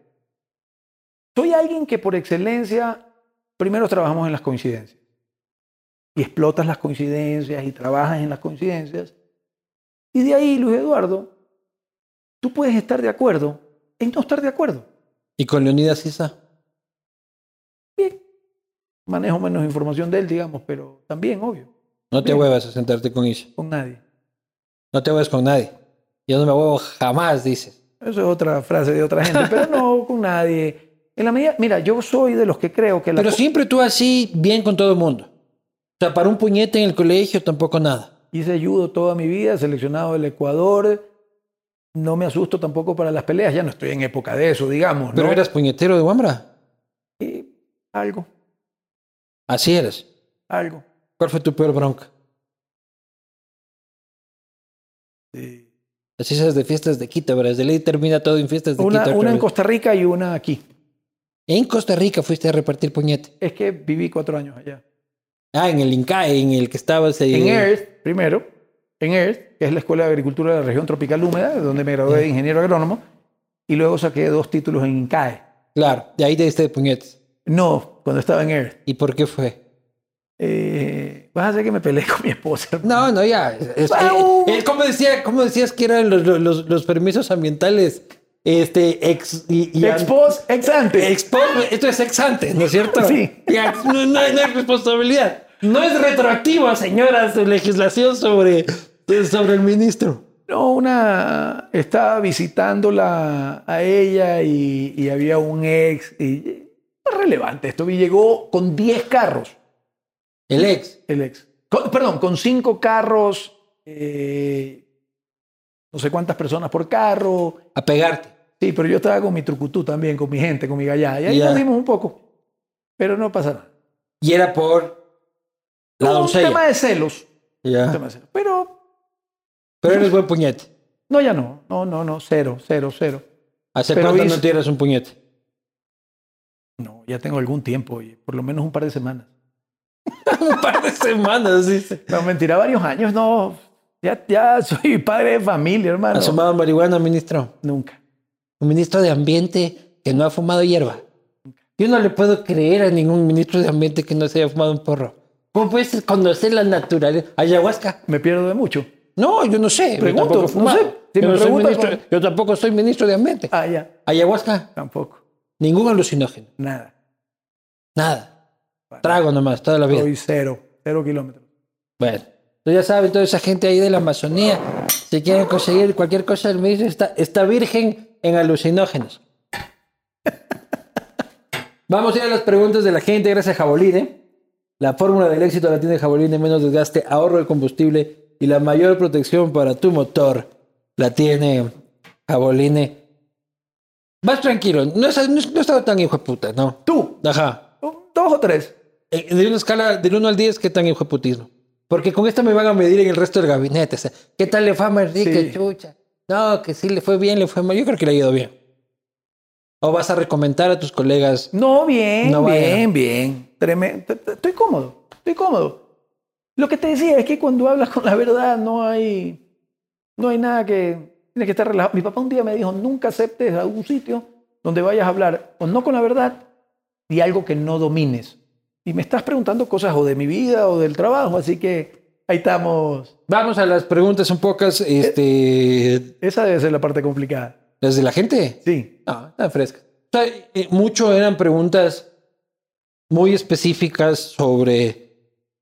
Soy alguien que por excelencia, primero trabajamos en las coincidencias. Y explotas las coincidencias y trabajas en las coincidencias. Y de ahí, Luis Eduardo, tú puedes estar de acuerdo en no estar de acuerdo.
¿Y con Leonidas Isa?
Bien. Manejo menos información de él, digamos, pero también, obvio,
No te huevas a sentarte con Isa.
con nadie.
No te huevas con nadie. Yo no me huevo jamás, dices.
Eso es otra frase de otra gente, pero no con nadie. En la medida, mira, yo soy de los que creo que la
Pero siempre tú así, bien con todo el mundo. O sea, para un puñete en el colegio tampoco nada.
hice judo toda mi vida, seleccionado del Ecuador. No me asusto tampoco para las peleas, ya no estoy en época de eso, digamos.
Pero
¿no?
eras puñetero de Wambra.
Y algo,
Así eres.
algo.
¿Cuál fue tu peor bronca?
Sí.
Así esas de fiestas de Quito, ¿verdad? Desde ley termina todo en fiestas de
Una,
Quito.
una en. Costa Rica y una aquí.
En Costa Rica fuiste a repartir puñete.
Es que viví cuatro años allá.
Ah, en el INCAE, en el que estabas ahí.
En EARTH, primero, en EARTH, que es la Escuela de Agricultura de la Región Tropical Húmeda, donde me gradué de ingeniero agrónomo, y luego saqué dos títulos en INCAE.
Claro, de ahí te diste de puñetes.
No, cuando estaba en EARTH.
¿Y por qué fue?
Eh, vas a hacer que me peleé (laughs) con mi esposa.
No, no, ya. Es- es- eh, eh, ¿cómo, decía, ¿Cómo decías que eran los, los- los permisos ambientales? Este, ex... Y, y
Ex post, ex ante.
Ex post, esto es ex ante, ¿no es cierto?
Sí.
No, no hay- no hay responsabilidad. No es retroactiva, señora, su legislación sobre, sobre el ministro.
No, una estaba visitándola a ella y, y había un ex. Y, no es relevante esto. Y llegó con 10 carros,
El ex.
el ex. Con- perdón, con 5 carros, eh, no sé cuántas personas por carro.
A pegarte.
Sí, pero yo estaba con mi trucutú también, con mi gente, con mi gallada. Y ahí nos dimos un poco. Pero no pasa nada.
Y era por la
un
doncella.
tema de celos. un
Ya.
tema de celos. Pero
Pero eres buen puñete.
no, ya no. No, no, no. Cero, cero, cero.
¿Hace
Pero
cuánto
hizo-
no tiras un puñete?
No, ya tengo algún tiempo, oye, por lo menos un par de semanas. (laughs)
un par de semanas, dice.
No, mentira, varios años, no. Ya, ya soy padre de familia, hermano.
¿Has fumado marihuana, ministro?
Nunca.
Un ministro de Ambiente que no ha fumado hierba. Yo no le puedo creer a ningún ministro de Ambiente que no se haya fumado un porro. ¿Cómo puedes conocer la naturaleza? Ayahuasca.
Me pierdo de mucho.
No, yo no sé.
Pregunto,
yo
no sé. Si
yo,
me
no soy
preguntas,
ministro,
¿cómo?
yo tampoco soy ministro de Ambiente.
Ah, ya.
Ayahuasca,
Tampoco.
ningún alucinógeno.
Nada.
Nada. Trago nomás, toda la vida.
Soy cero. Cero kilómetros.
Bueno, ya sabes, toda esa gente ahí de la Amazonía, si quieren conseguir cualquier cosa, el ministro está, está virgen en alucinógenos. Vamos a ir a las preguntas de la gente, gracias a Jaboline. La fórmula del éxito la tiene Jaboline, menos desgaste, ahorro de combustible y la mayor protección para tu motor la tiene Jaboline. Vas tranquilo, no, es, no, es- no he estado tan hijo de puta, ¿no?
Tú,
Ajá.
dos o tres.
Eh, De una escala del 1 al 10, ¿qué tan hijo de putismo? Porque con esto me van a medir en el resto del gabinete. o sea, ¿Qué tal le fue a Manrique,
Sí.
chucha? No, que sí le fue bien, le fue mal. Yo creo que le ha ido bien. ¿O vas a recomendar a tus colegas?
No, bien,
No
bien, bien. treme- t- t- estoy cómodo, estoy cómodo. Lo que te decía es que cuando hablas con la verdad no hay, no hay nada que... Tienes que estar relajado. Mi papá un día me dijo, nunca aceptes a un sitio donde vayas a hablar o no con la verdad y algo que no domines. Y me estás preguntando cosas o de mi vida o del trabajo, así que ahí estamos.
Vamos a las preguntas un pocas, este,
Esa debe ser la parte complicada.
las de la gente.
Sí.
No, están frescas. O sea, eh, mucho eran preguntas muy específicas sobre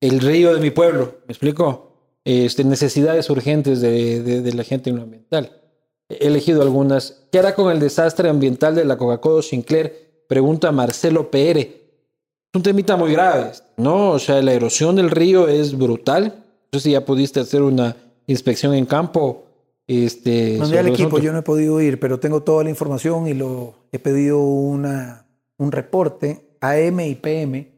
el río de mi pueblo. ¿Me explico? Este, necesidades urgentes de, de- de la gente ambiental. He elegido algunas. ¿Qué hará con el desastre ambiental de la Coca-Cola Sinclair? Pregunta Marcelo PR. Es un temita muy grave, ¿no? O sea, la erosión del río es brutal. No sé si ya pudiste hacer una inspección en campo. Este,
Mandé al equipo, yo no he podido ir, pero tengo toda la información y lo he pedido una, un reporte AM y PM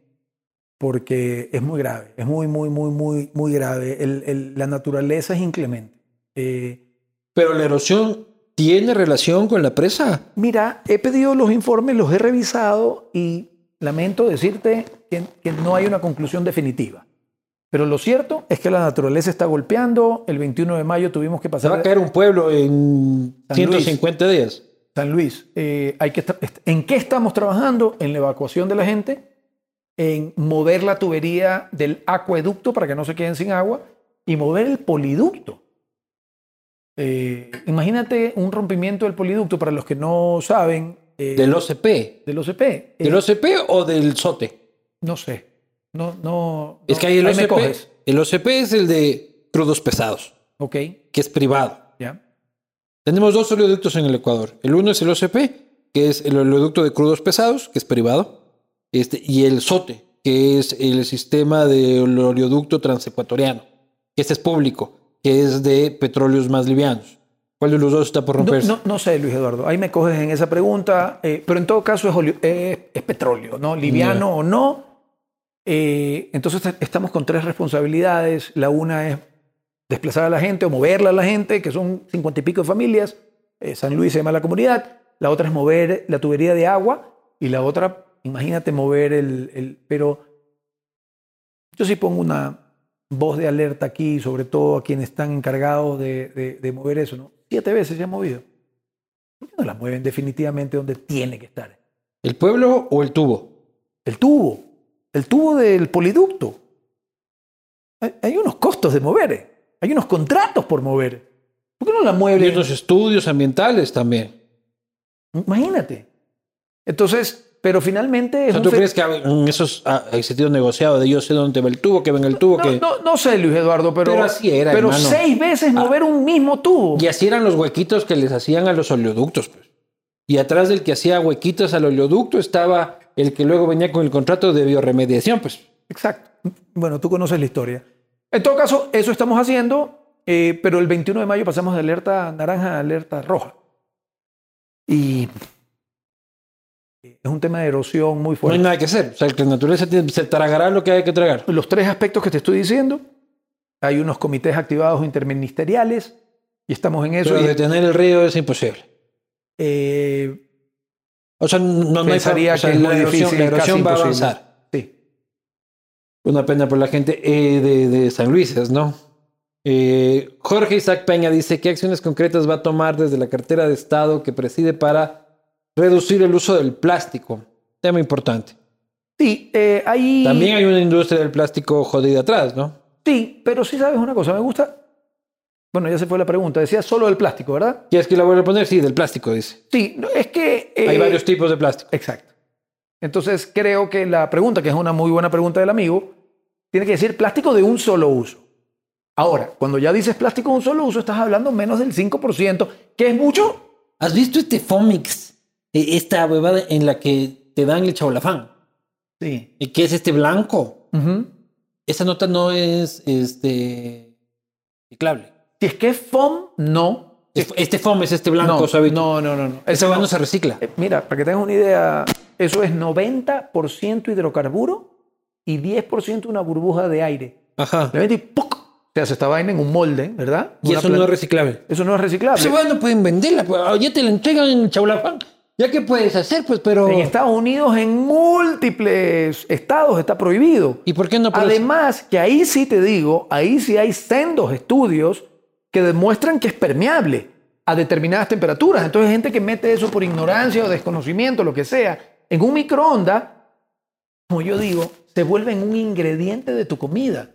porque es muy grave, es muy, muy, muy, muy, muy grave. El- el- la naturaleza es inclemente. Eh,
Pero la erosión tiene relación con la presa.
mira, he pedido los informes, los he revisado y lamento decirte que, que no hay una conclusión definitiva. Pero lo cierto es que la naturaleza está golpeando. El 21 de mayo tuvimos que
Se va
pasar
a caer un pueblo en
San
150 días.
San Luis, eh, hay que ¿en qué estamos trabajando? En la evacuación de la gente, en mover la tubería del acueducto para que no se queden sin agua y mover el poliducto. Eh, imagínate un rompimiento del poliducto, para los que no saben, eh,
¿Del OCP?
del OCP.
¿Del OCP o del SOTE?
no sé. No, no,
Es
no,
que hay el OCP. El OCP es el de crudos pesados,
Ok,
que es privado.
ya.
Tenemos dos oleoductos en el Ecuador. El uno es el OCP, que es el oleoducto de crudos pesados, que es privado, este, y el SOTE, que es el sistema del oleoducto transecuatoriano, este es público, que es de petróleos más livianos. ¿Cuál de los dos está por
No,
romperse?
no, no sé, Luis Eduardo. Ahí me coges en esa pregunta, eh, pero en todo caso es, olio- es- petróleo, ¿no? Liviano
Ya.
o no. Eh, entonces est- estamos con tres responsabilidades. La una es desplazar a la gente o moverla a la gente, que son cincuenta y pico de familias. Eh, San Luis se llama la comunidad. La otra es mover la tubería de agua y la otra, imagínate mover el... el- pero yo sí pongo una voz de alerta aquí, sobre todo a quienes están encargados de, de- de mover eso, ¿no? Siete veces se ha movido. ¿Por qué no la mueven definitivamente donde tiene que estar?
¿El pueblo o el tubo?
El tubo, el tubo del poliducto. Hay, unos costos de mover, hay unos contratos por mover. ¿Por qué no la
Y
mueven?
unos estudios ambientales también.
Imagínate. Entonces, pero finalmente
O
es
sea, ¿tú crees que en esos ah, hay sentido negociado de yo sé dónde va el tubo, que venga el tubo,
no,
que...
no, no sé, Luis Eduardo, pero,
Pero así era,
pero
hermano.
seis veces
Ah.
mover un mismo tubo.
Y así eran los huequitos que les hacían a los oleoductos. Pues. Y atrás del que hacía huequitos al oleoducto estaba el que luego venía con el contrato de bioremediación. Pues.
Exacto. Bueno, tú conoces la historia. En todo caso, eso estamos haciendo, eh, pero el 21 de mayo pasamos de alerta naranja a alerta roja. Y es un tema de erosión muy
No hay
fuerte.
nada que hacer. O sea, que la naturaleza se tragará lo que hay que tragar.
Los tres aspectos que te estoy diciendo, hay unos comités activados interministeriales y estamos en eso.
Pero
y,
detener el río es imposible.
Eh,
O sea, no, no hay
Pensaría
o sea,
que es
la erosión,
difícil,
la erosión
casi
va a avanzar.
sí.
Una pena por la gente eh, de, de San Luis, ¿no? Eh, Jorge Isaac Peña dice, ¿qué acciones concretas va a tomar desde la cartera de Estado que preside para reducir el uso del plástico? Tema importante.
Sí, eh, ahí.
También hay una industria del plástico jodida atrás, ¿no?
Sí, pero sí sabes una cosa, me gusta. Bueno, ya se fue la pregunta. Decía solo del plástico, ¿verdad?
¿Quieres que la vuelva a poner? Sí, del plástico, dice.
Sí, es que... eh,
Hay varios tipos de plástico.
Exacto. Entonces creo que la pregunta, que es una muy buena pregunta del amigo, tiene que decir plástico de un solo uso. Ahora, cuando ya dices plástico de un solo uso, estás hablando menos del 5%, que es mucho.
¿Has visto este Fomix? Eh, Esta huevada en la que te dan el chabolafán.
Sí.
¿Y qué es este blanco?
Ujú.
Esa nota no es este ciclable.
Si es que es FOM, no.
Es- Este foam es este blanco
No,
suavito.
no, no, no. no.
Ese no.
no.
se recicla.
Eh, Mira, para que tengas una idea, eso es 90% hidrocarburo y 10% una burbuja de aire.
Ajá.
Le y ¡puc! Te hace esta vaina en un molde, ¿verdad?
Y
Una
eso no es reciclable.
eso no es reciclable.
Esa huevada no pueden venderla. pues. Ah, Ya te la entregan en el chabolafán. ¿Ya qué puedes hacer? Pues, pero...
En Estados Unidos, en múltiples estados está prohibido.
¿Y por qué no puedes?
Además, que ahí sí te digo, ahí sí hay sendos estudios que demuestran que es permeable a determinadas temperaturas. Entonces, gente que mete eso por ignorancia o desconocimiento, lo que sea, en un microondas, como yo digo, se vuelve en un ingrediente de tu comida.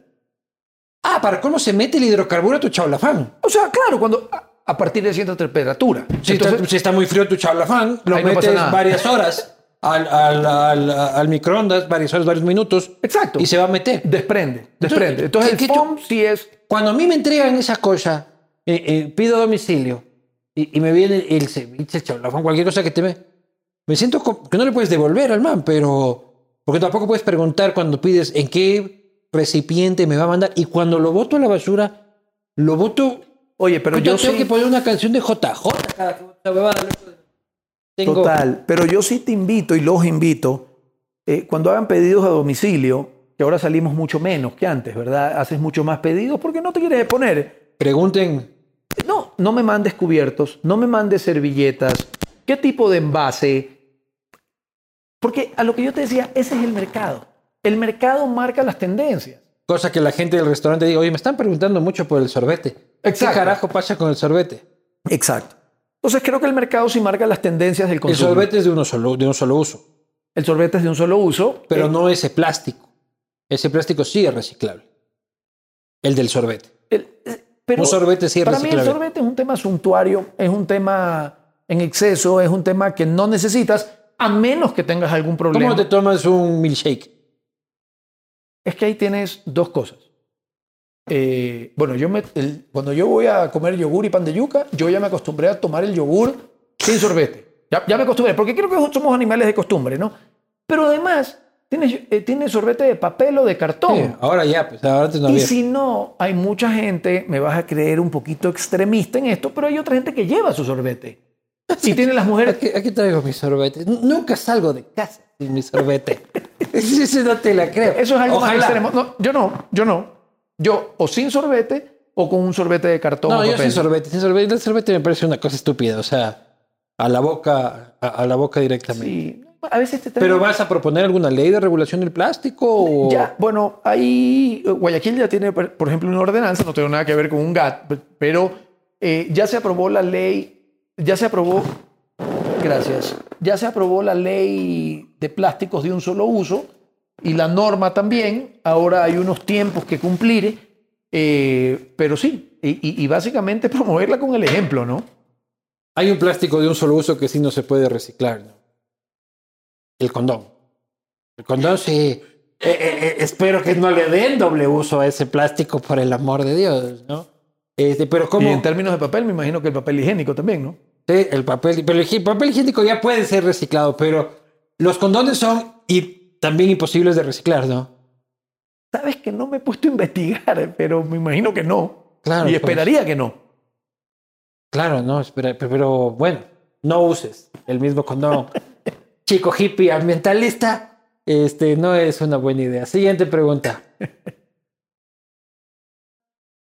Ah, ¿para cómo se mete el hidrocarburo a tu chaulafán?
O sea, claro, cuando a, a partir de cierta temperatura.
Si,
Entonces,
está, si está muy frío tu chaulafán, lo
no
metes varias horas (laughs) al, al, al, al microondas, varias horas, varios minutos,
exacto.
y se va a meter.
desprende, desprende. Entonces,
¿qué-
el foam sí es
Cuando a mí me entregan esa cosa, eh, eh, pido domicilio y, y me viene el ceviche, el chaulafán, cualquier cosa que te ve, me siento que no le puedes devolver al man, pero porque tampoco puedes preguntar cuando pides en qué recipiente me va a mandar y cuando lo boto a la basura, lo boto.
Oye, pero
yo
yo
tengo
sí,
que poner una canción de JJ cada que boto esa huevada, loco. Tengo-
total, pero yo sí te invito y los invito, eh, cuando hagan pedidos a domicilio, que ahora salimos mucho menos que antes, ¿verdad? Haces mucho más pedidos porque no te quieres exponer.
Pregunten
No, no me mandes cubiertos, no me mandes servilletas, qué tipo de envase. Porque a lo que yo te decía, ese es el mercado. El mercado marca las tendencias.
cosa que la gente del restaurante diga, oye, me están preguntando mucho por el sorbete. ¿Qué carajo pasa con el sorbete?
Exacto. Entonces creo que el mercado sí marca las tendencias del
El
consumo.
sorbete es de, uno solo, de un solo uso.
El sorbete es de un solo uso.
pero
Eh,
no ese plástico. Ese plástico sí es reciclable. El del sorbete.
el- eh, pero
Un sorbete sí es
Para mí el
reciclable.
sorbete es un tema suntuario, es un tema en exceso, es un tema que no necesitas a menos que tengas algún problema.
¿Cómo te tomas un milkshake?
Es que ahí tienes dos cosas. Eh, bueno, yo me, el- cuando yo voy a comer yogur y pan de yuca, yo ya me acostumbré a tomar el yogur sin sorbete. Ya, ya me acostumbré, porque creo que somos animales de costumbre, ¿no? Pero además, tiene, eh, tiene sorbete de papel o de cartón.
Sí, ahora ya, pues ahora antes no
y
había.
si no, hay mucha gente, me vas a creer un poquito extremista en esto, pero hay otra gente que lleva su sorbete. (laughs) Y tiene las mujeres
Aquí, aquí traigo mi sorbete. Nunca salgo de casa sin mi sorbete. (laughs) Ese no te la creo.
Eso es algo más
Ojalá.
extremo. No, yo no, yo no. Yo o sin sorbete o con un sorbete de cartón
No,
o
yo
papel.
sin sorbete. Sin sorbete. El sorbete me parece una cosa estúpida. O sea, a la boca, a, a la boca directamente.
Sí. A veces te
¿Pero vas a proponer alguna ley de regulación del plástico? O...
Ya, bueno, ahí eh, Guayaquil ya tiene, por ejemplo, una ordenanza, no tiene nada que ver con un GAT, pe- pero eh, ya se aprobó la ley, ya se aprobó, gracias, ya se aprobó la ley de plásticos de un solo uso y la norma también. Ahora hay unos tiempos que cumplir, eh, pero sí, y, básicamente promoverla con el ejemplo, ¿no?
Hay un plástico de un solo uso que sí no se puede reciclar. ¿no? El condón. El condón sí. Eh, eh, espero que no le den doble uso a ese plástico, por el amor de Dios, ¿no? Este, pero
Y
como
en términos de papel, me imagino que el papel higiénico también, ¿no?
el papel, pero el papel higiénico ya puede ser reciclado, pero los condones son y también imposibles de reciclar, ¿no?
Sabes que no me he puesto a investigar, (laughs) pero me imagino que no.
Claro,
y
pues.
esperaría que no.
Claro, no, espera, pero bueno, no uses el mismo condón. (laughs) Chico hippie ambientalista, este no es una buena idea. Siguiente pregunta. (laughs)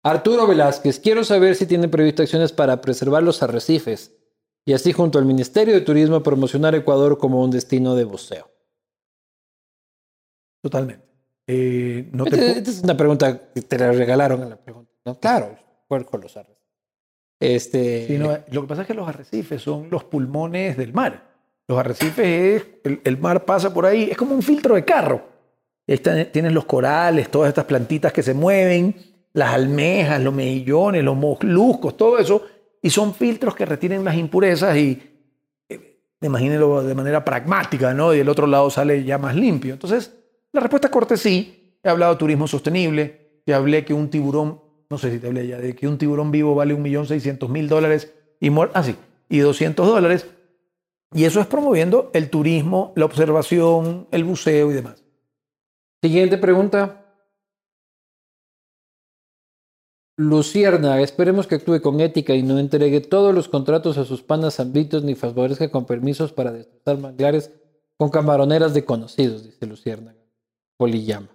Arturo Velázquez, quiero saber si tienen previsto acciones para preservar los arrecifes y así junto al Ministerio de Turismo promocionar Ecuador como un destino de buceo.
Totalmente. Eh, no te
Esta,
pu-
esta es una pregunta que te la regalaron en la pregunta. ¿no? Claro, con los arrecifes. Este,
Sí, no, lo que pasa es que los arrecifes son los pulmones del mar. Los arrecifes es, el, el mar pasa por ahí, es como un filtro de carro. Ahí están- tienes los corales, todas estas plantitas que se mueven, las almejas, los mejillones, los moluscos, todo eso, y son filtros que retienen las impurezas y eh, imagínenlo de manera pragmática, ¿no? Y del otro lado sale ya más limpio. Entonces, la respuesta corta es sí. He hablado de turismo sostenible, te hablé que un tiburón, no sé si te hablé ya, de que un tiburón vivo vale 1.600.000 dólares y, ah, sí, y 200 dólares. Y eso es promoviendo el turismo, la observación, el buceo y demás.
Siguiente pregunta. Lucierna, esperemos que actúe con ética y no entregue todos los contratos a sus panas hambritos ni favorezca con permisos para destrozar manglares con camaroneras de conocidos, dice Lucierna. Polillama.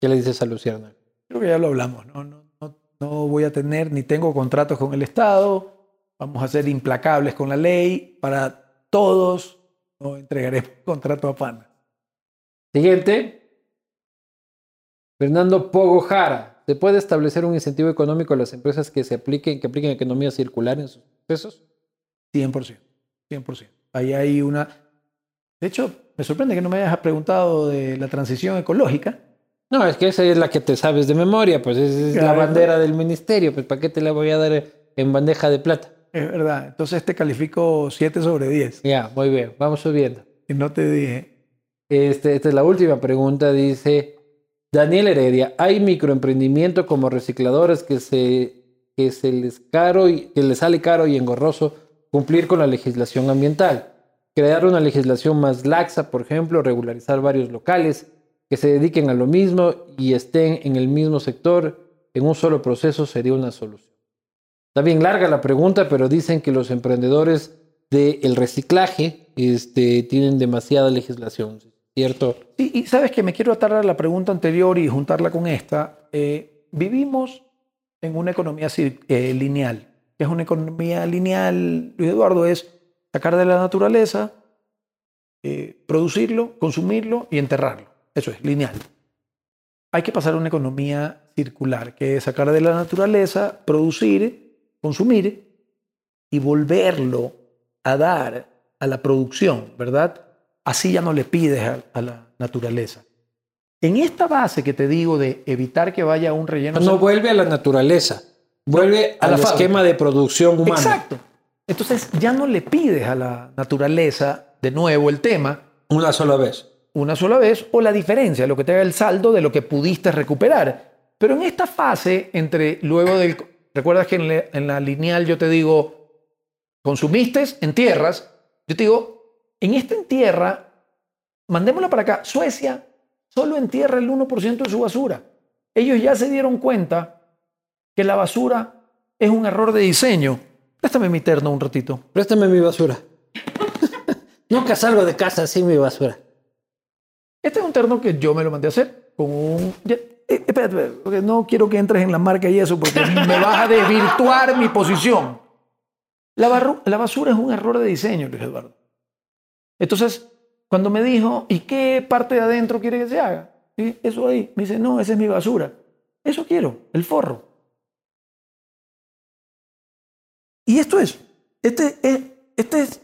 ¿Qué le dices a Lucierna?
Creo que ya lo hablamos, ¿no? No, no, no voy a tener ni tengo contratos con el Estado, vamos a ser implacables con la ley para todos no entregaremos (laughs) contrato a PAN.
Siguiente. Fernando Pogo Jara. ¿Se puede establecer un incentivo económico a las empresas que se apliquen, que apliquen economía circular en sus procesos?
100%. 100%. Ahí hay una... De hecho, me sorprende que no me hayas preguntado de la transición ecológica.
No, es que esa es la que te sabes de memoria, pues esa es la bandera del ministerio, pues ¿para qué te la voy a dar en bandeja de plata?
Es verdad. Entonces te califico 7 sobre 10.
Ya, muy bien, vamos subiendo.
Y no te dije.
Este, esta es la última pregunta, dice Daniel Heredia. ¿Hay microemprendimiento como recicladores que se, que se les caro y que les sale caro y engorroso cumplir con la legislación ambiental? Crear una legislación más laxa, por ejemplo, regularizar varios locales que se dediquen a lo mismo y estén en el mismo sector en un solo proceso sería una solución. Está bien larga la pregunta, pero dicen que los emprendedores del reciclaje este, tienen demasiada legislación, ¿cierto?
Y, y sabes que me quiero atar a la pregunta anterior y juntarla con esta. Eh, vivimos en una economía eh, lineal. ¿Qué es una economía lineal, Luis Eduardo? Es sacar de la naturaleza, eh, producirlo, consumirlo y enterrarlo. Eso es, lineal. Hay que pasar a una economía circular, que es sacar de la naturaleza, producir, consumir y volverlo a dar a la producción, ¿verdad? Así ya no le pides a, a la naturaleza. En esta base que te digo de evitar que vaya a un relleno...
No vuelve a la naturaleza, vuelve
a
al esquema de producción humana.
Exacto. Entonces ya no le pides a la naturaleza de nuevo el tema
Una sola vez.
una sola vez o la diferencia, lo que te haga el saldo de lo que pudiste recuperar. Pero en esta fase, entre luego del... ¿Recuerdas que en la, en la lineal yo te digo, consumiste, entierras? Yo te digo, en esta entierra, mandémosla para acá. Suecia solo entierra el 1% de su basura. Ellos ya se dieron cuenta que la basura es un error de diseño. Préstame mi terno un ratito.
Préstame mi basura. (laughs) Nunca salgo de casa sin mi basura.
Este es un terno que yo me lo mandé a hacer con un... ya, eh, espérate, espérate, porque no quiero que entres en la marca y eso porque (laughs) me vas a desvirtuar mi posición. La, barru- la basura es un error de diseño, Luis Eduardo. Entonces, cuando me dijo, ¿y qué parte de adentro quiere que se haga? Y eso ahí. Me dice, no, esa es mi basura. Eso quiero, el forro. Y esto es, este es, este es,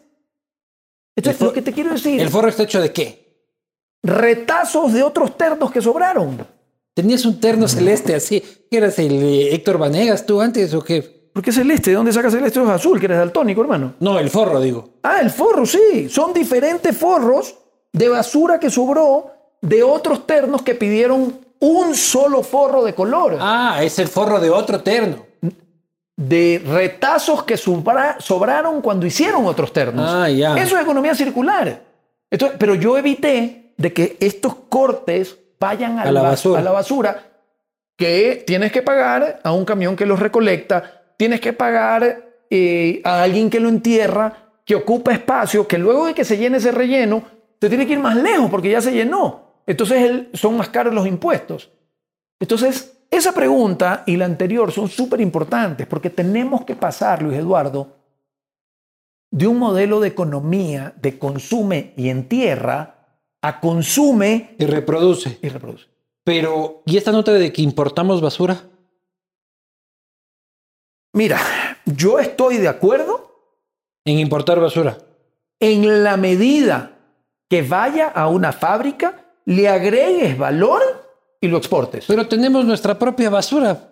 esto es lo que te quiero decir
¿El forro está hecho de qué?
retazos de otros ternos que sobraron.
Tenías un terno celeste así. ¿Qué eras el eh, Héctor Vanegas tú antes o qué?
¿Por qué celeste? ¿De dónde sacas celeste? Es azul, que eres daltónico, hermano.
No, el forro, digo.
Ah, el forro, sí. Son diferentes forros de basura que sobró de otros ternos que pidieron un solo forro de color.
Ah, es el forro de otro terno.
De retazos que sobra- sobraron cuando hicieron otros ternos.
Ah.
Eso es economía circular. Pero yo evité de que estos cortes vayan
A la
bas-
basura.
a la basura que tienes que pagar a un camión que los recolecta, tienes que pagar eh, a alguien que lo entierra, que ocupa espacio, que luego de que se llene ese relleno, te tiene que ir más lejos porque ya se llenó. Entonces el- son más caros los impuestos. Entonces, esa pregunta y la anterior son súper importantes porque tenemos que pasar, Luis Eduardo, de un modelo de economía de consume y entierra a consume
Y reproduce.
y reproduce.
Pero, ¿y esta nota de que importamos basura?
Mira, yo estoy de acuerdo
En importar basura.
en la medida que vaya a una fábrica, le agregues valor y lo exportes.
Pero tenemos nuestra propia basura.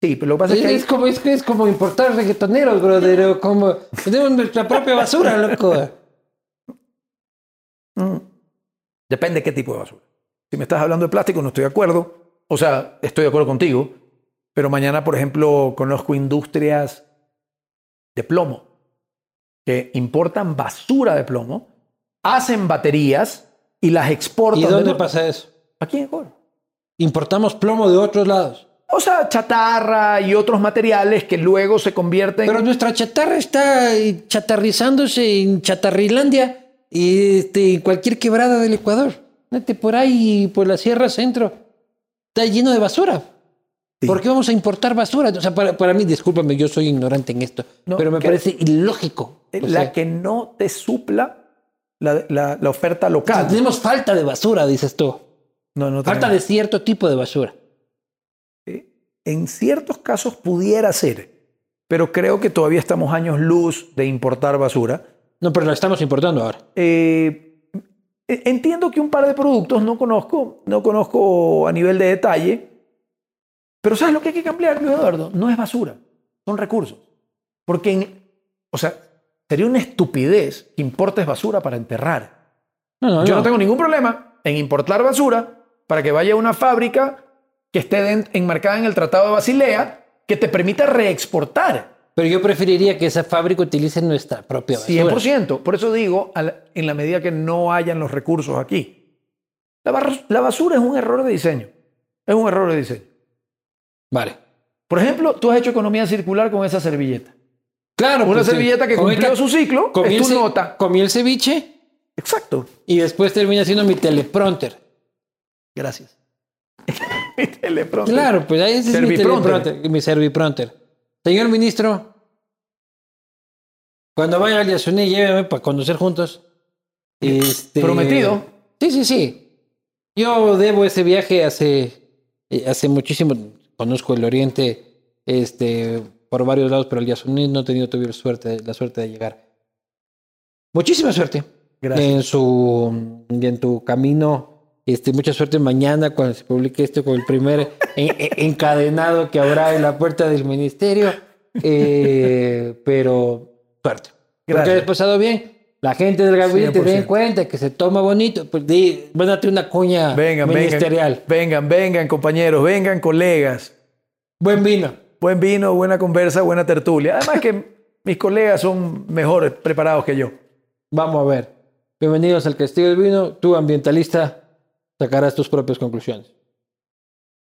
Sí, pero lo que pasa es
Es,
que
es como, es, que es como importar reggaetoneros, brother. Como, tenemos nuestra propia basura, loco.
Mm. Depende qué tipo de basura. Si me estás hablando de plástico, no estoy de acuerdo. O sea, estoy de acuerdo contigo. Pero mañana, por ejemplo, conozco industrias de plomo que importan basura de plomo, hacen baterías y las exportan.
¿Y
de
dónde pasa eso?
Aquí en Ecuador.
Importamos plomo de otros lados.
O sea, chatarra y otros materiales que luego se convierten.
Pero nuestra chatarra está eh, chatarrizándose en Chatarrilandia y este, cualquier quebrada del Ecuador. Por ahí, por la Sierra Centro. Está lleno de basura.
Sí.
¿Por qué vamos a importar basura? O sea, para, para mí, discúlpame, yo soy ignorante en esto,
No,
pero me parece ilógico. O
la
sea,
que no te supla la, la- la oferta
o sea,
local.
tenemos falta de basura, dices tú.
No, no
Falta de cierto tipo de basura.
En ciertos casos pudiera ser, pero creo que todavía estamos años luz de importar basura.
No, pero la estamos importando ahora.
Eh, e- entiendo que un par de productos no conozco, no conozco a nivel de detalle, pero ¿sabes lo que hay que cambiar, Luis Eduardo? No es basura, son recursos. Porque, en- o sea, sería una estupidez que importes basura para enterrar.
No, no,
Yo
no.
no tengo ningún problema en importar basura para que vaya a una fábrica que esté enmarcada en el Tratado de Basilea que te permita reexportar.
Pero yo preferiría que esa fábrica utilice nuestra propia basura.
100%. Por eso digo, en la medida que no hayan los recursos aquí. La, basura es un error de diseño. Es un error de diseño.
Vale.
Por ejemplo, tú has hecho economía circular con esa servilleta.
Claro.
Una
pues,
servilleta que cumplió
esta-
su ciclo,
comí
es tu nota.
Comí el ceviche
Exacto.
y después termina siendo mi teleprompter.
Gracias. Mi teleprompter.
Claro, pues ahí es mi teleprompter, mi serviprompter. Señor ministro, cuando vaya al Yasuní, lléveme para conocer juntos. Este,
Prometido.
Sí, sí, sí. Yo debo ese viaje hace, hace muchísimo. Conozco el Oriente este, por varios lados, pero al Yasuní no he tenido todavía suerte, la suerte de llegar. Muchísima suerte
Gracias.
en su y en tu camino. Este, mucha suerte mañana cuando se publique esto con el primer en- en- encadenado que habrá en la puerta del ministerio. Eh, pero suerte. Porque
Gracias.
has pasado bien. La gente del gabinete
100%.
den cuenta que se toma bonito. Pues di, mándate una cuña
Vengan,
ministerial.
vengan. Vengan, vengan, compañeros. Vengan, colegas.
Buen vino.
Buen vino, buena conversa, buena tertulia. Además que mis colegas son mejores preparados que yo.
Vamos a ver. Bienvenidos al Castillo del Vino. Tú, ambientalista, sacarás tus propias conclusiones.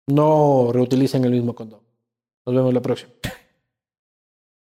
No reutilicen el mismo condón. Nos vemos la próxima.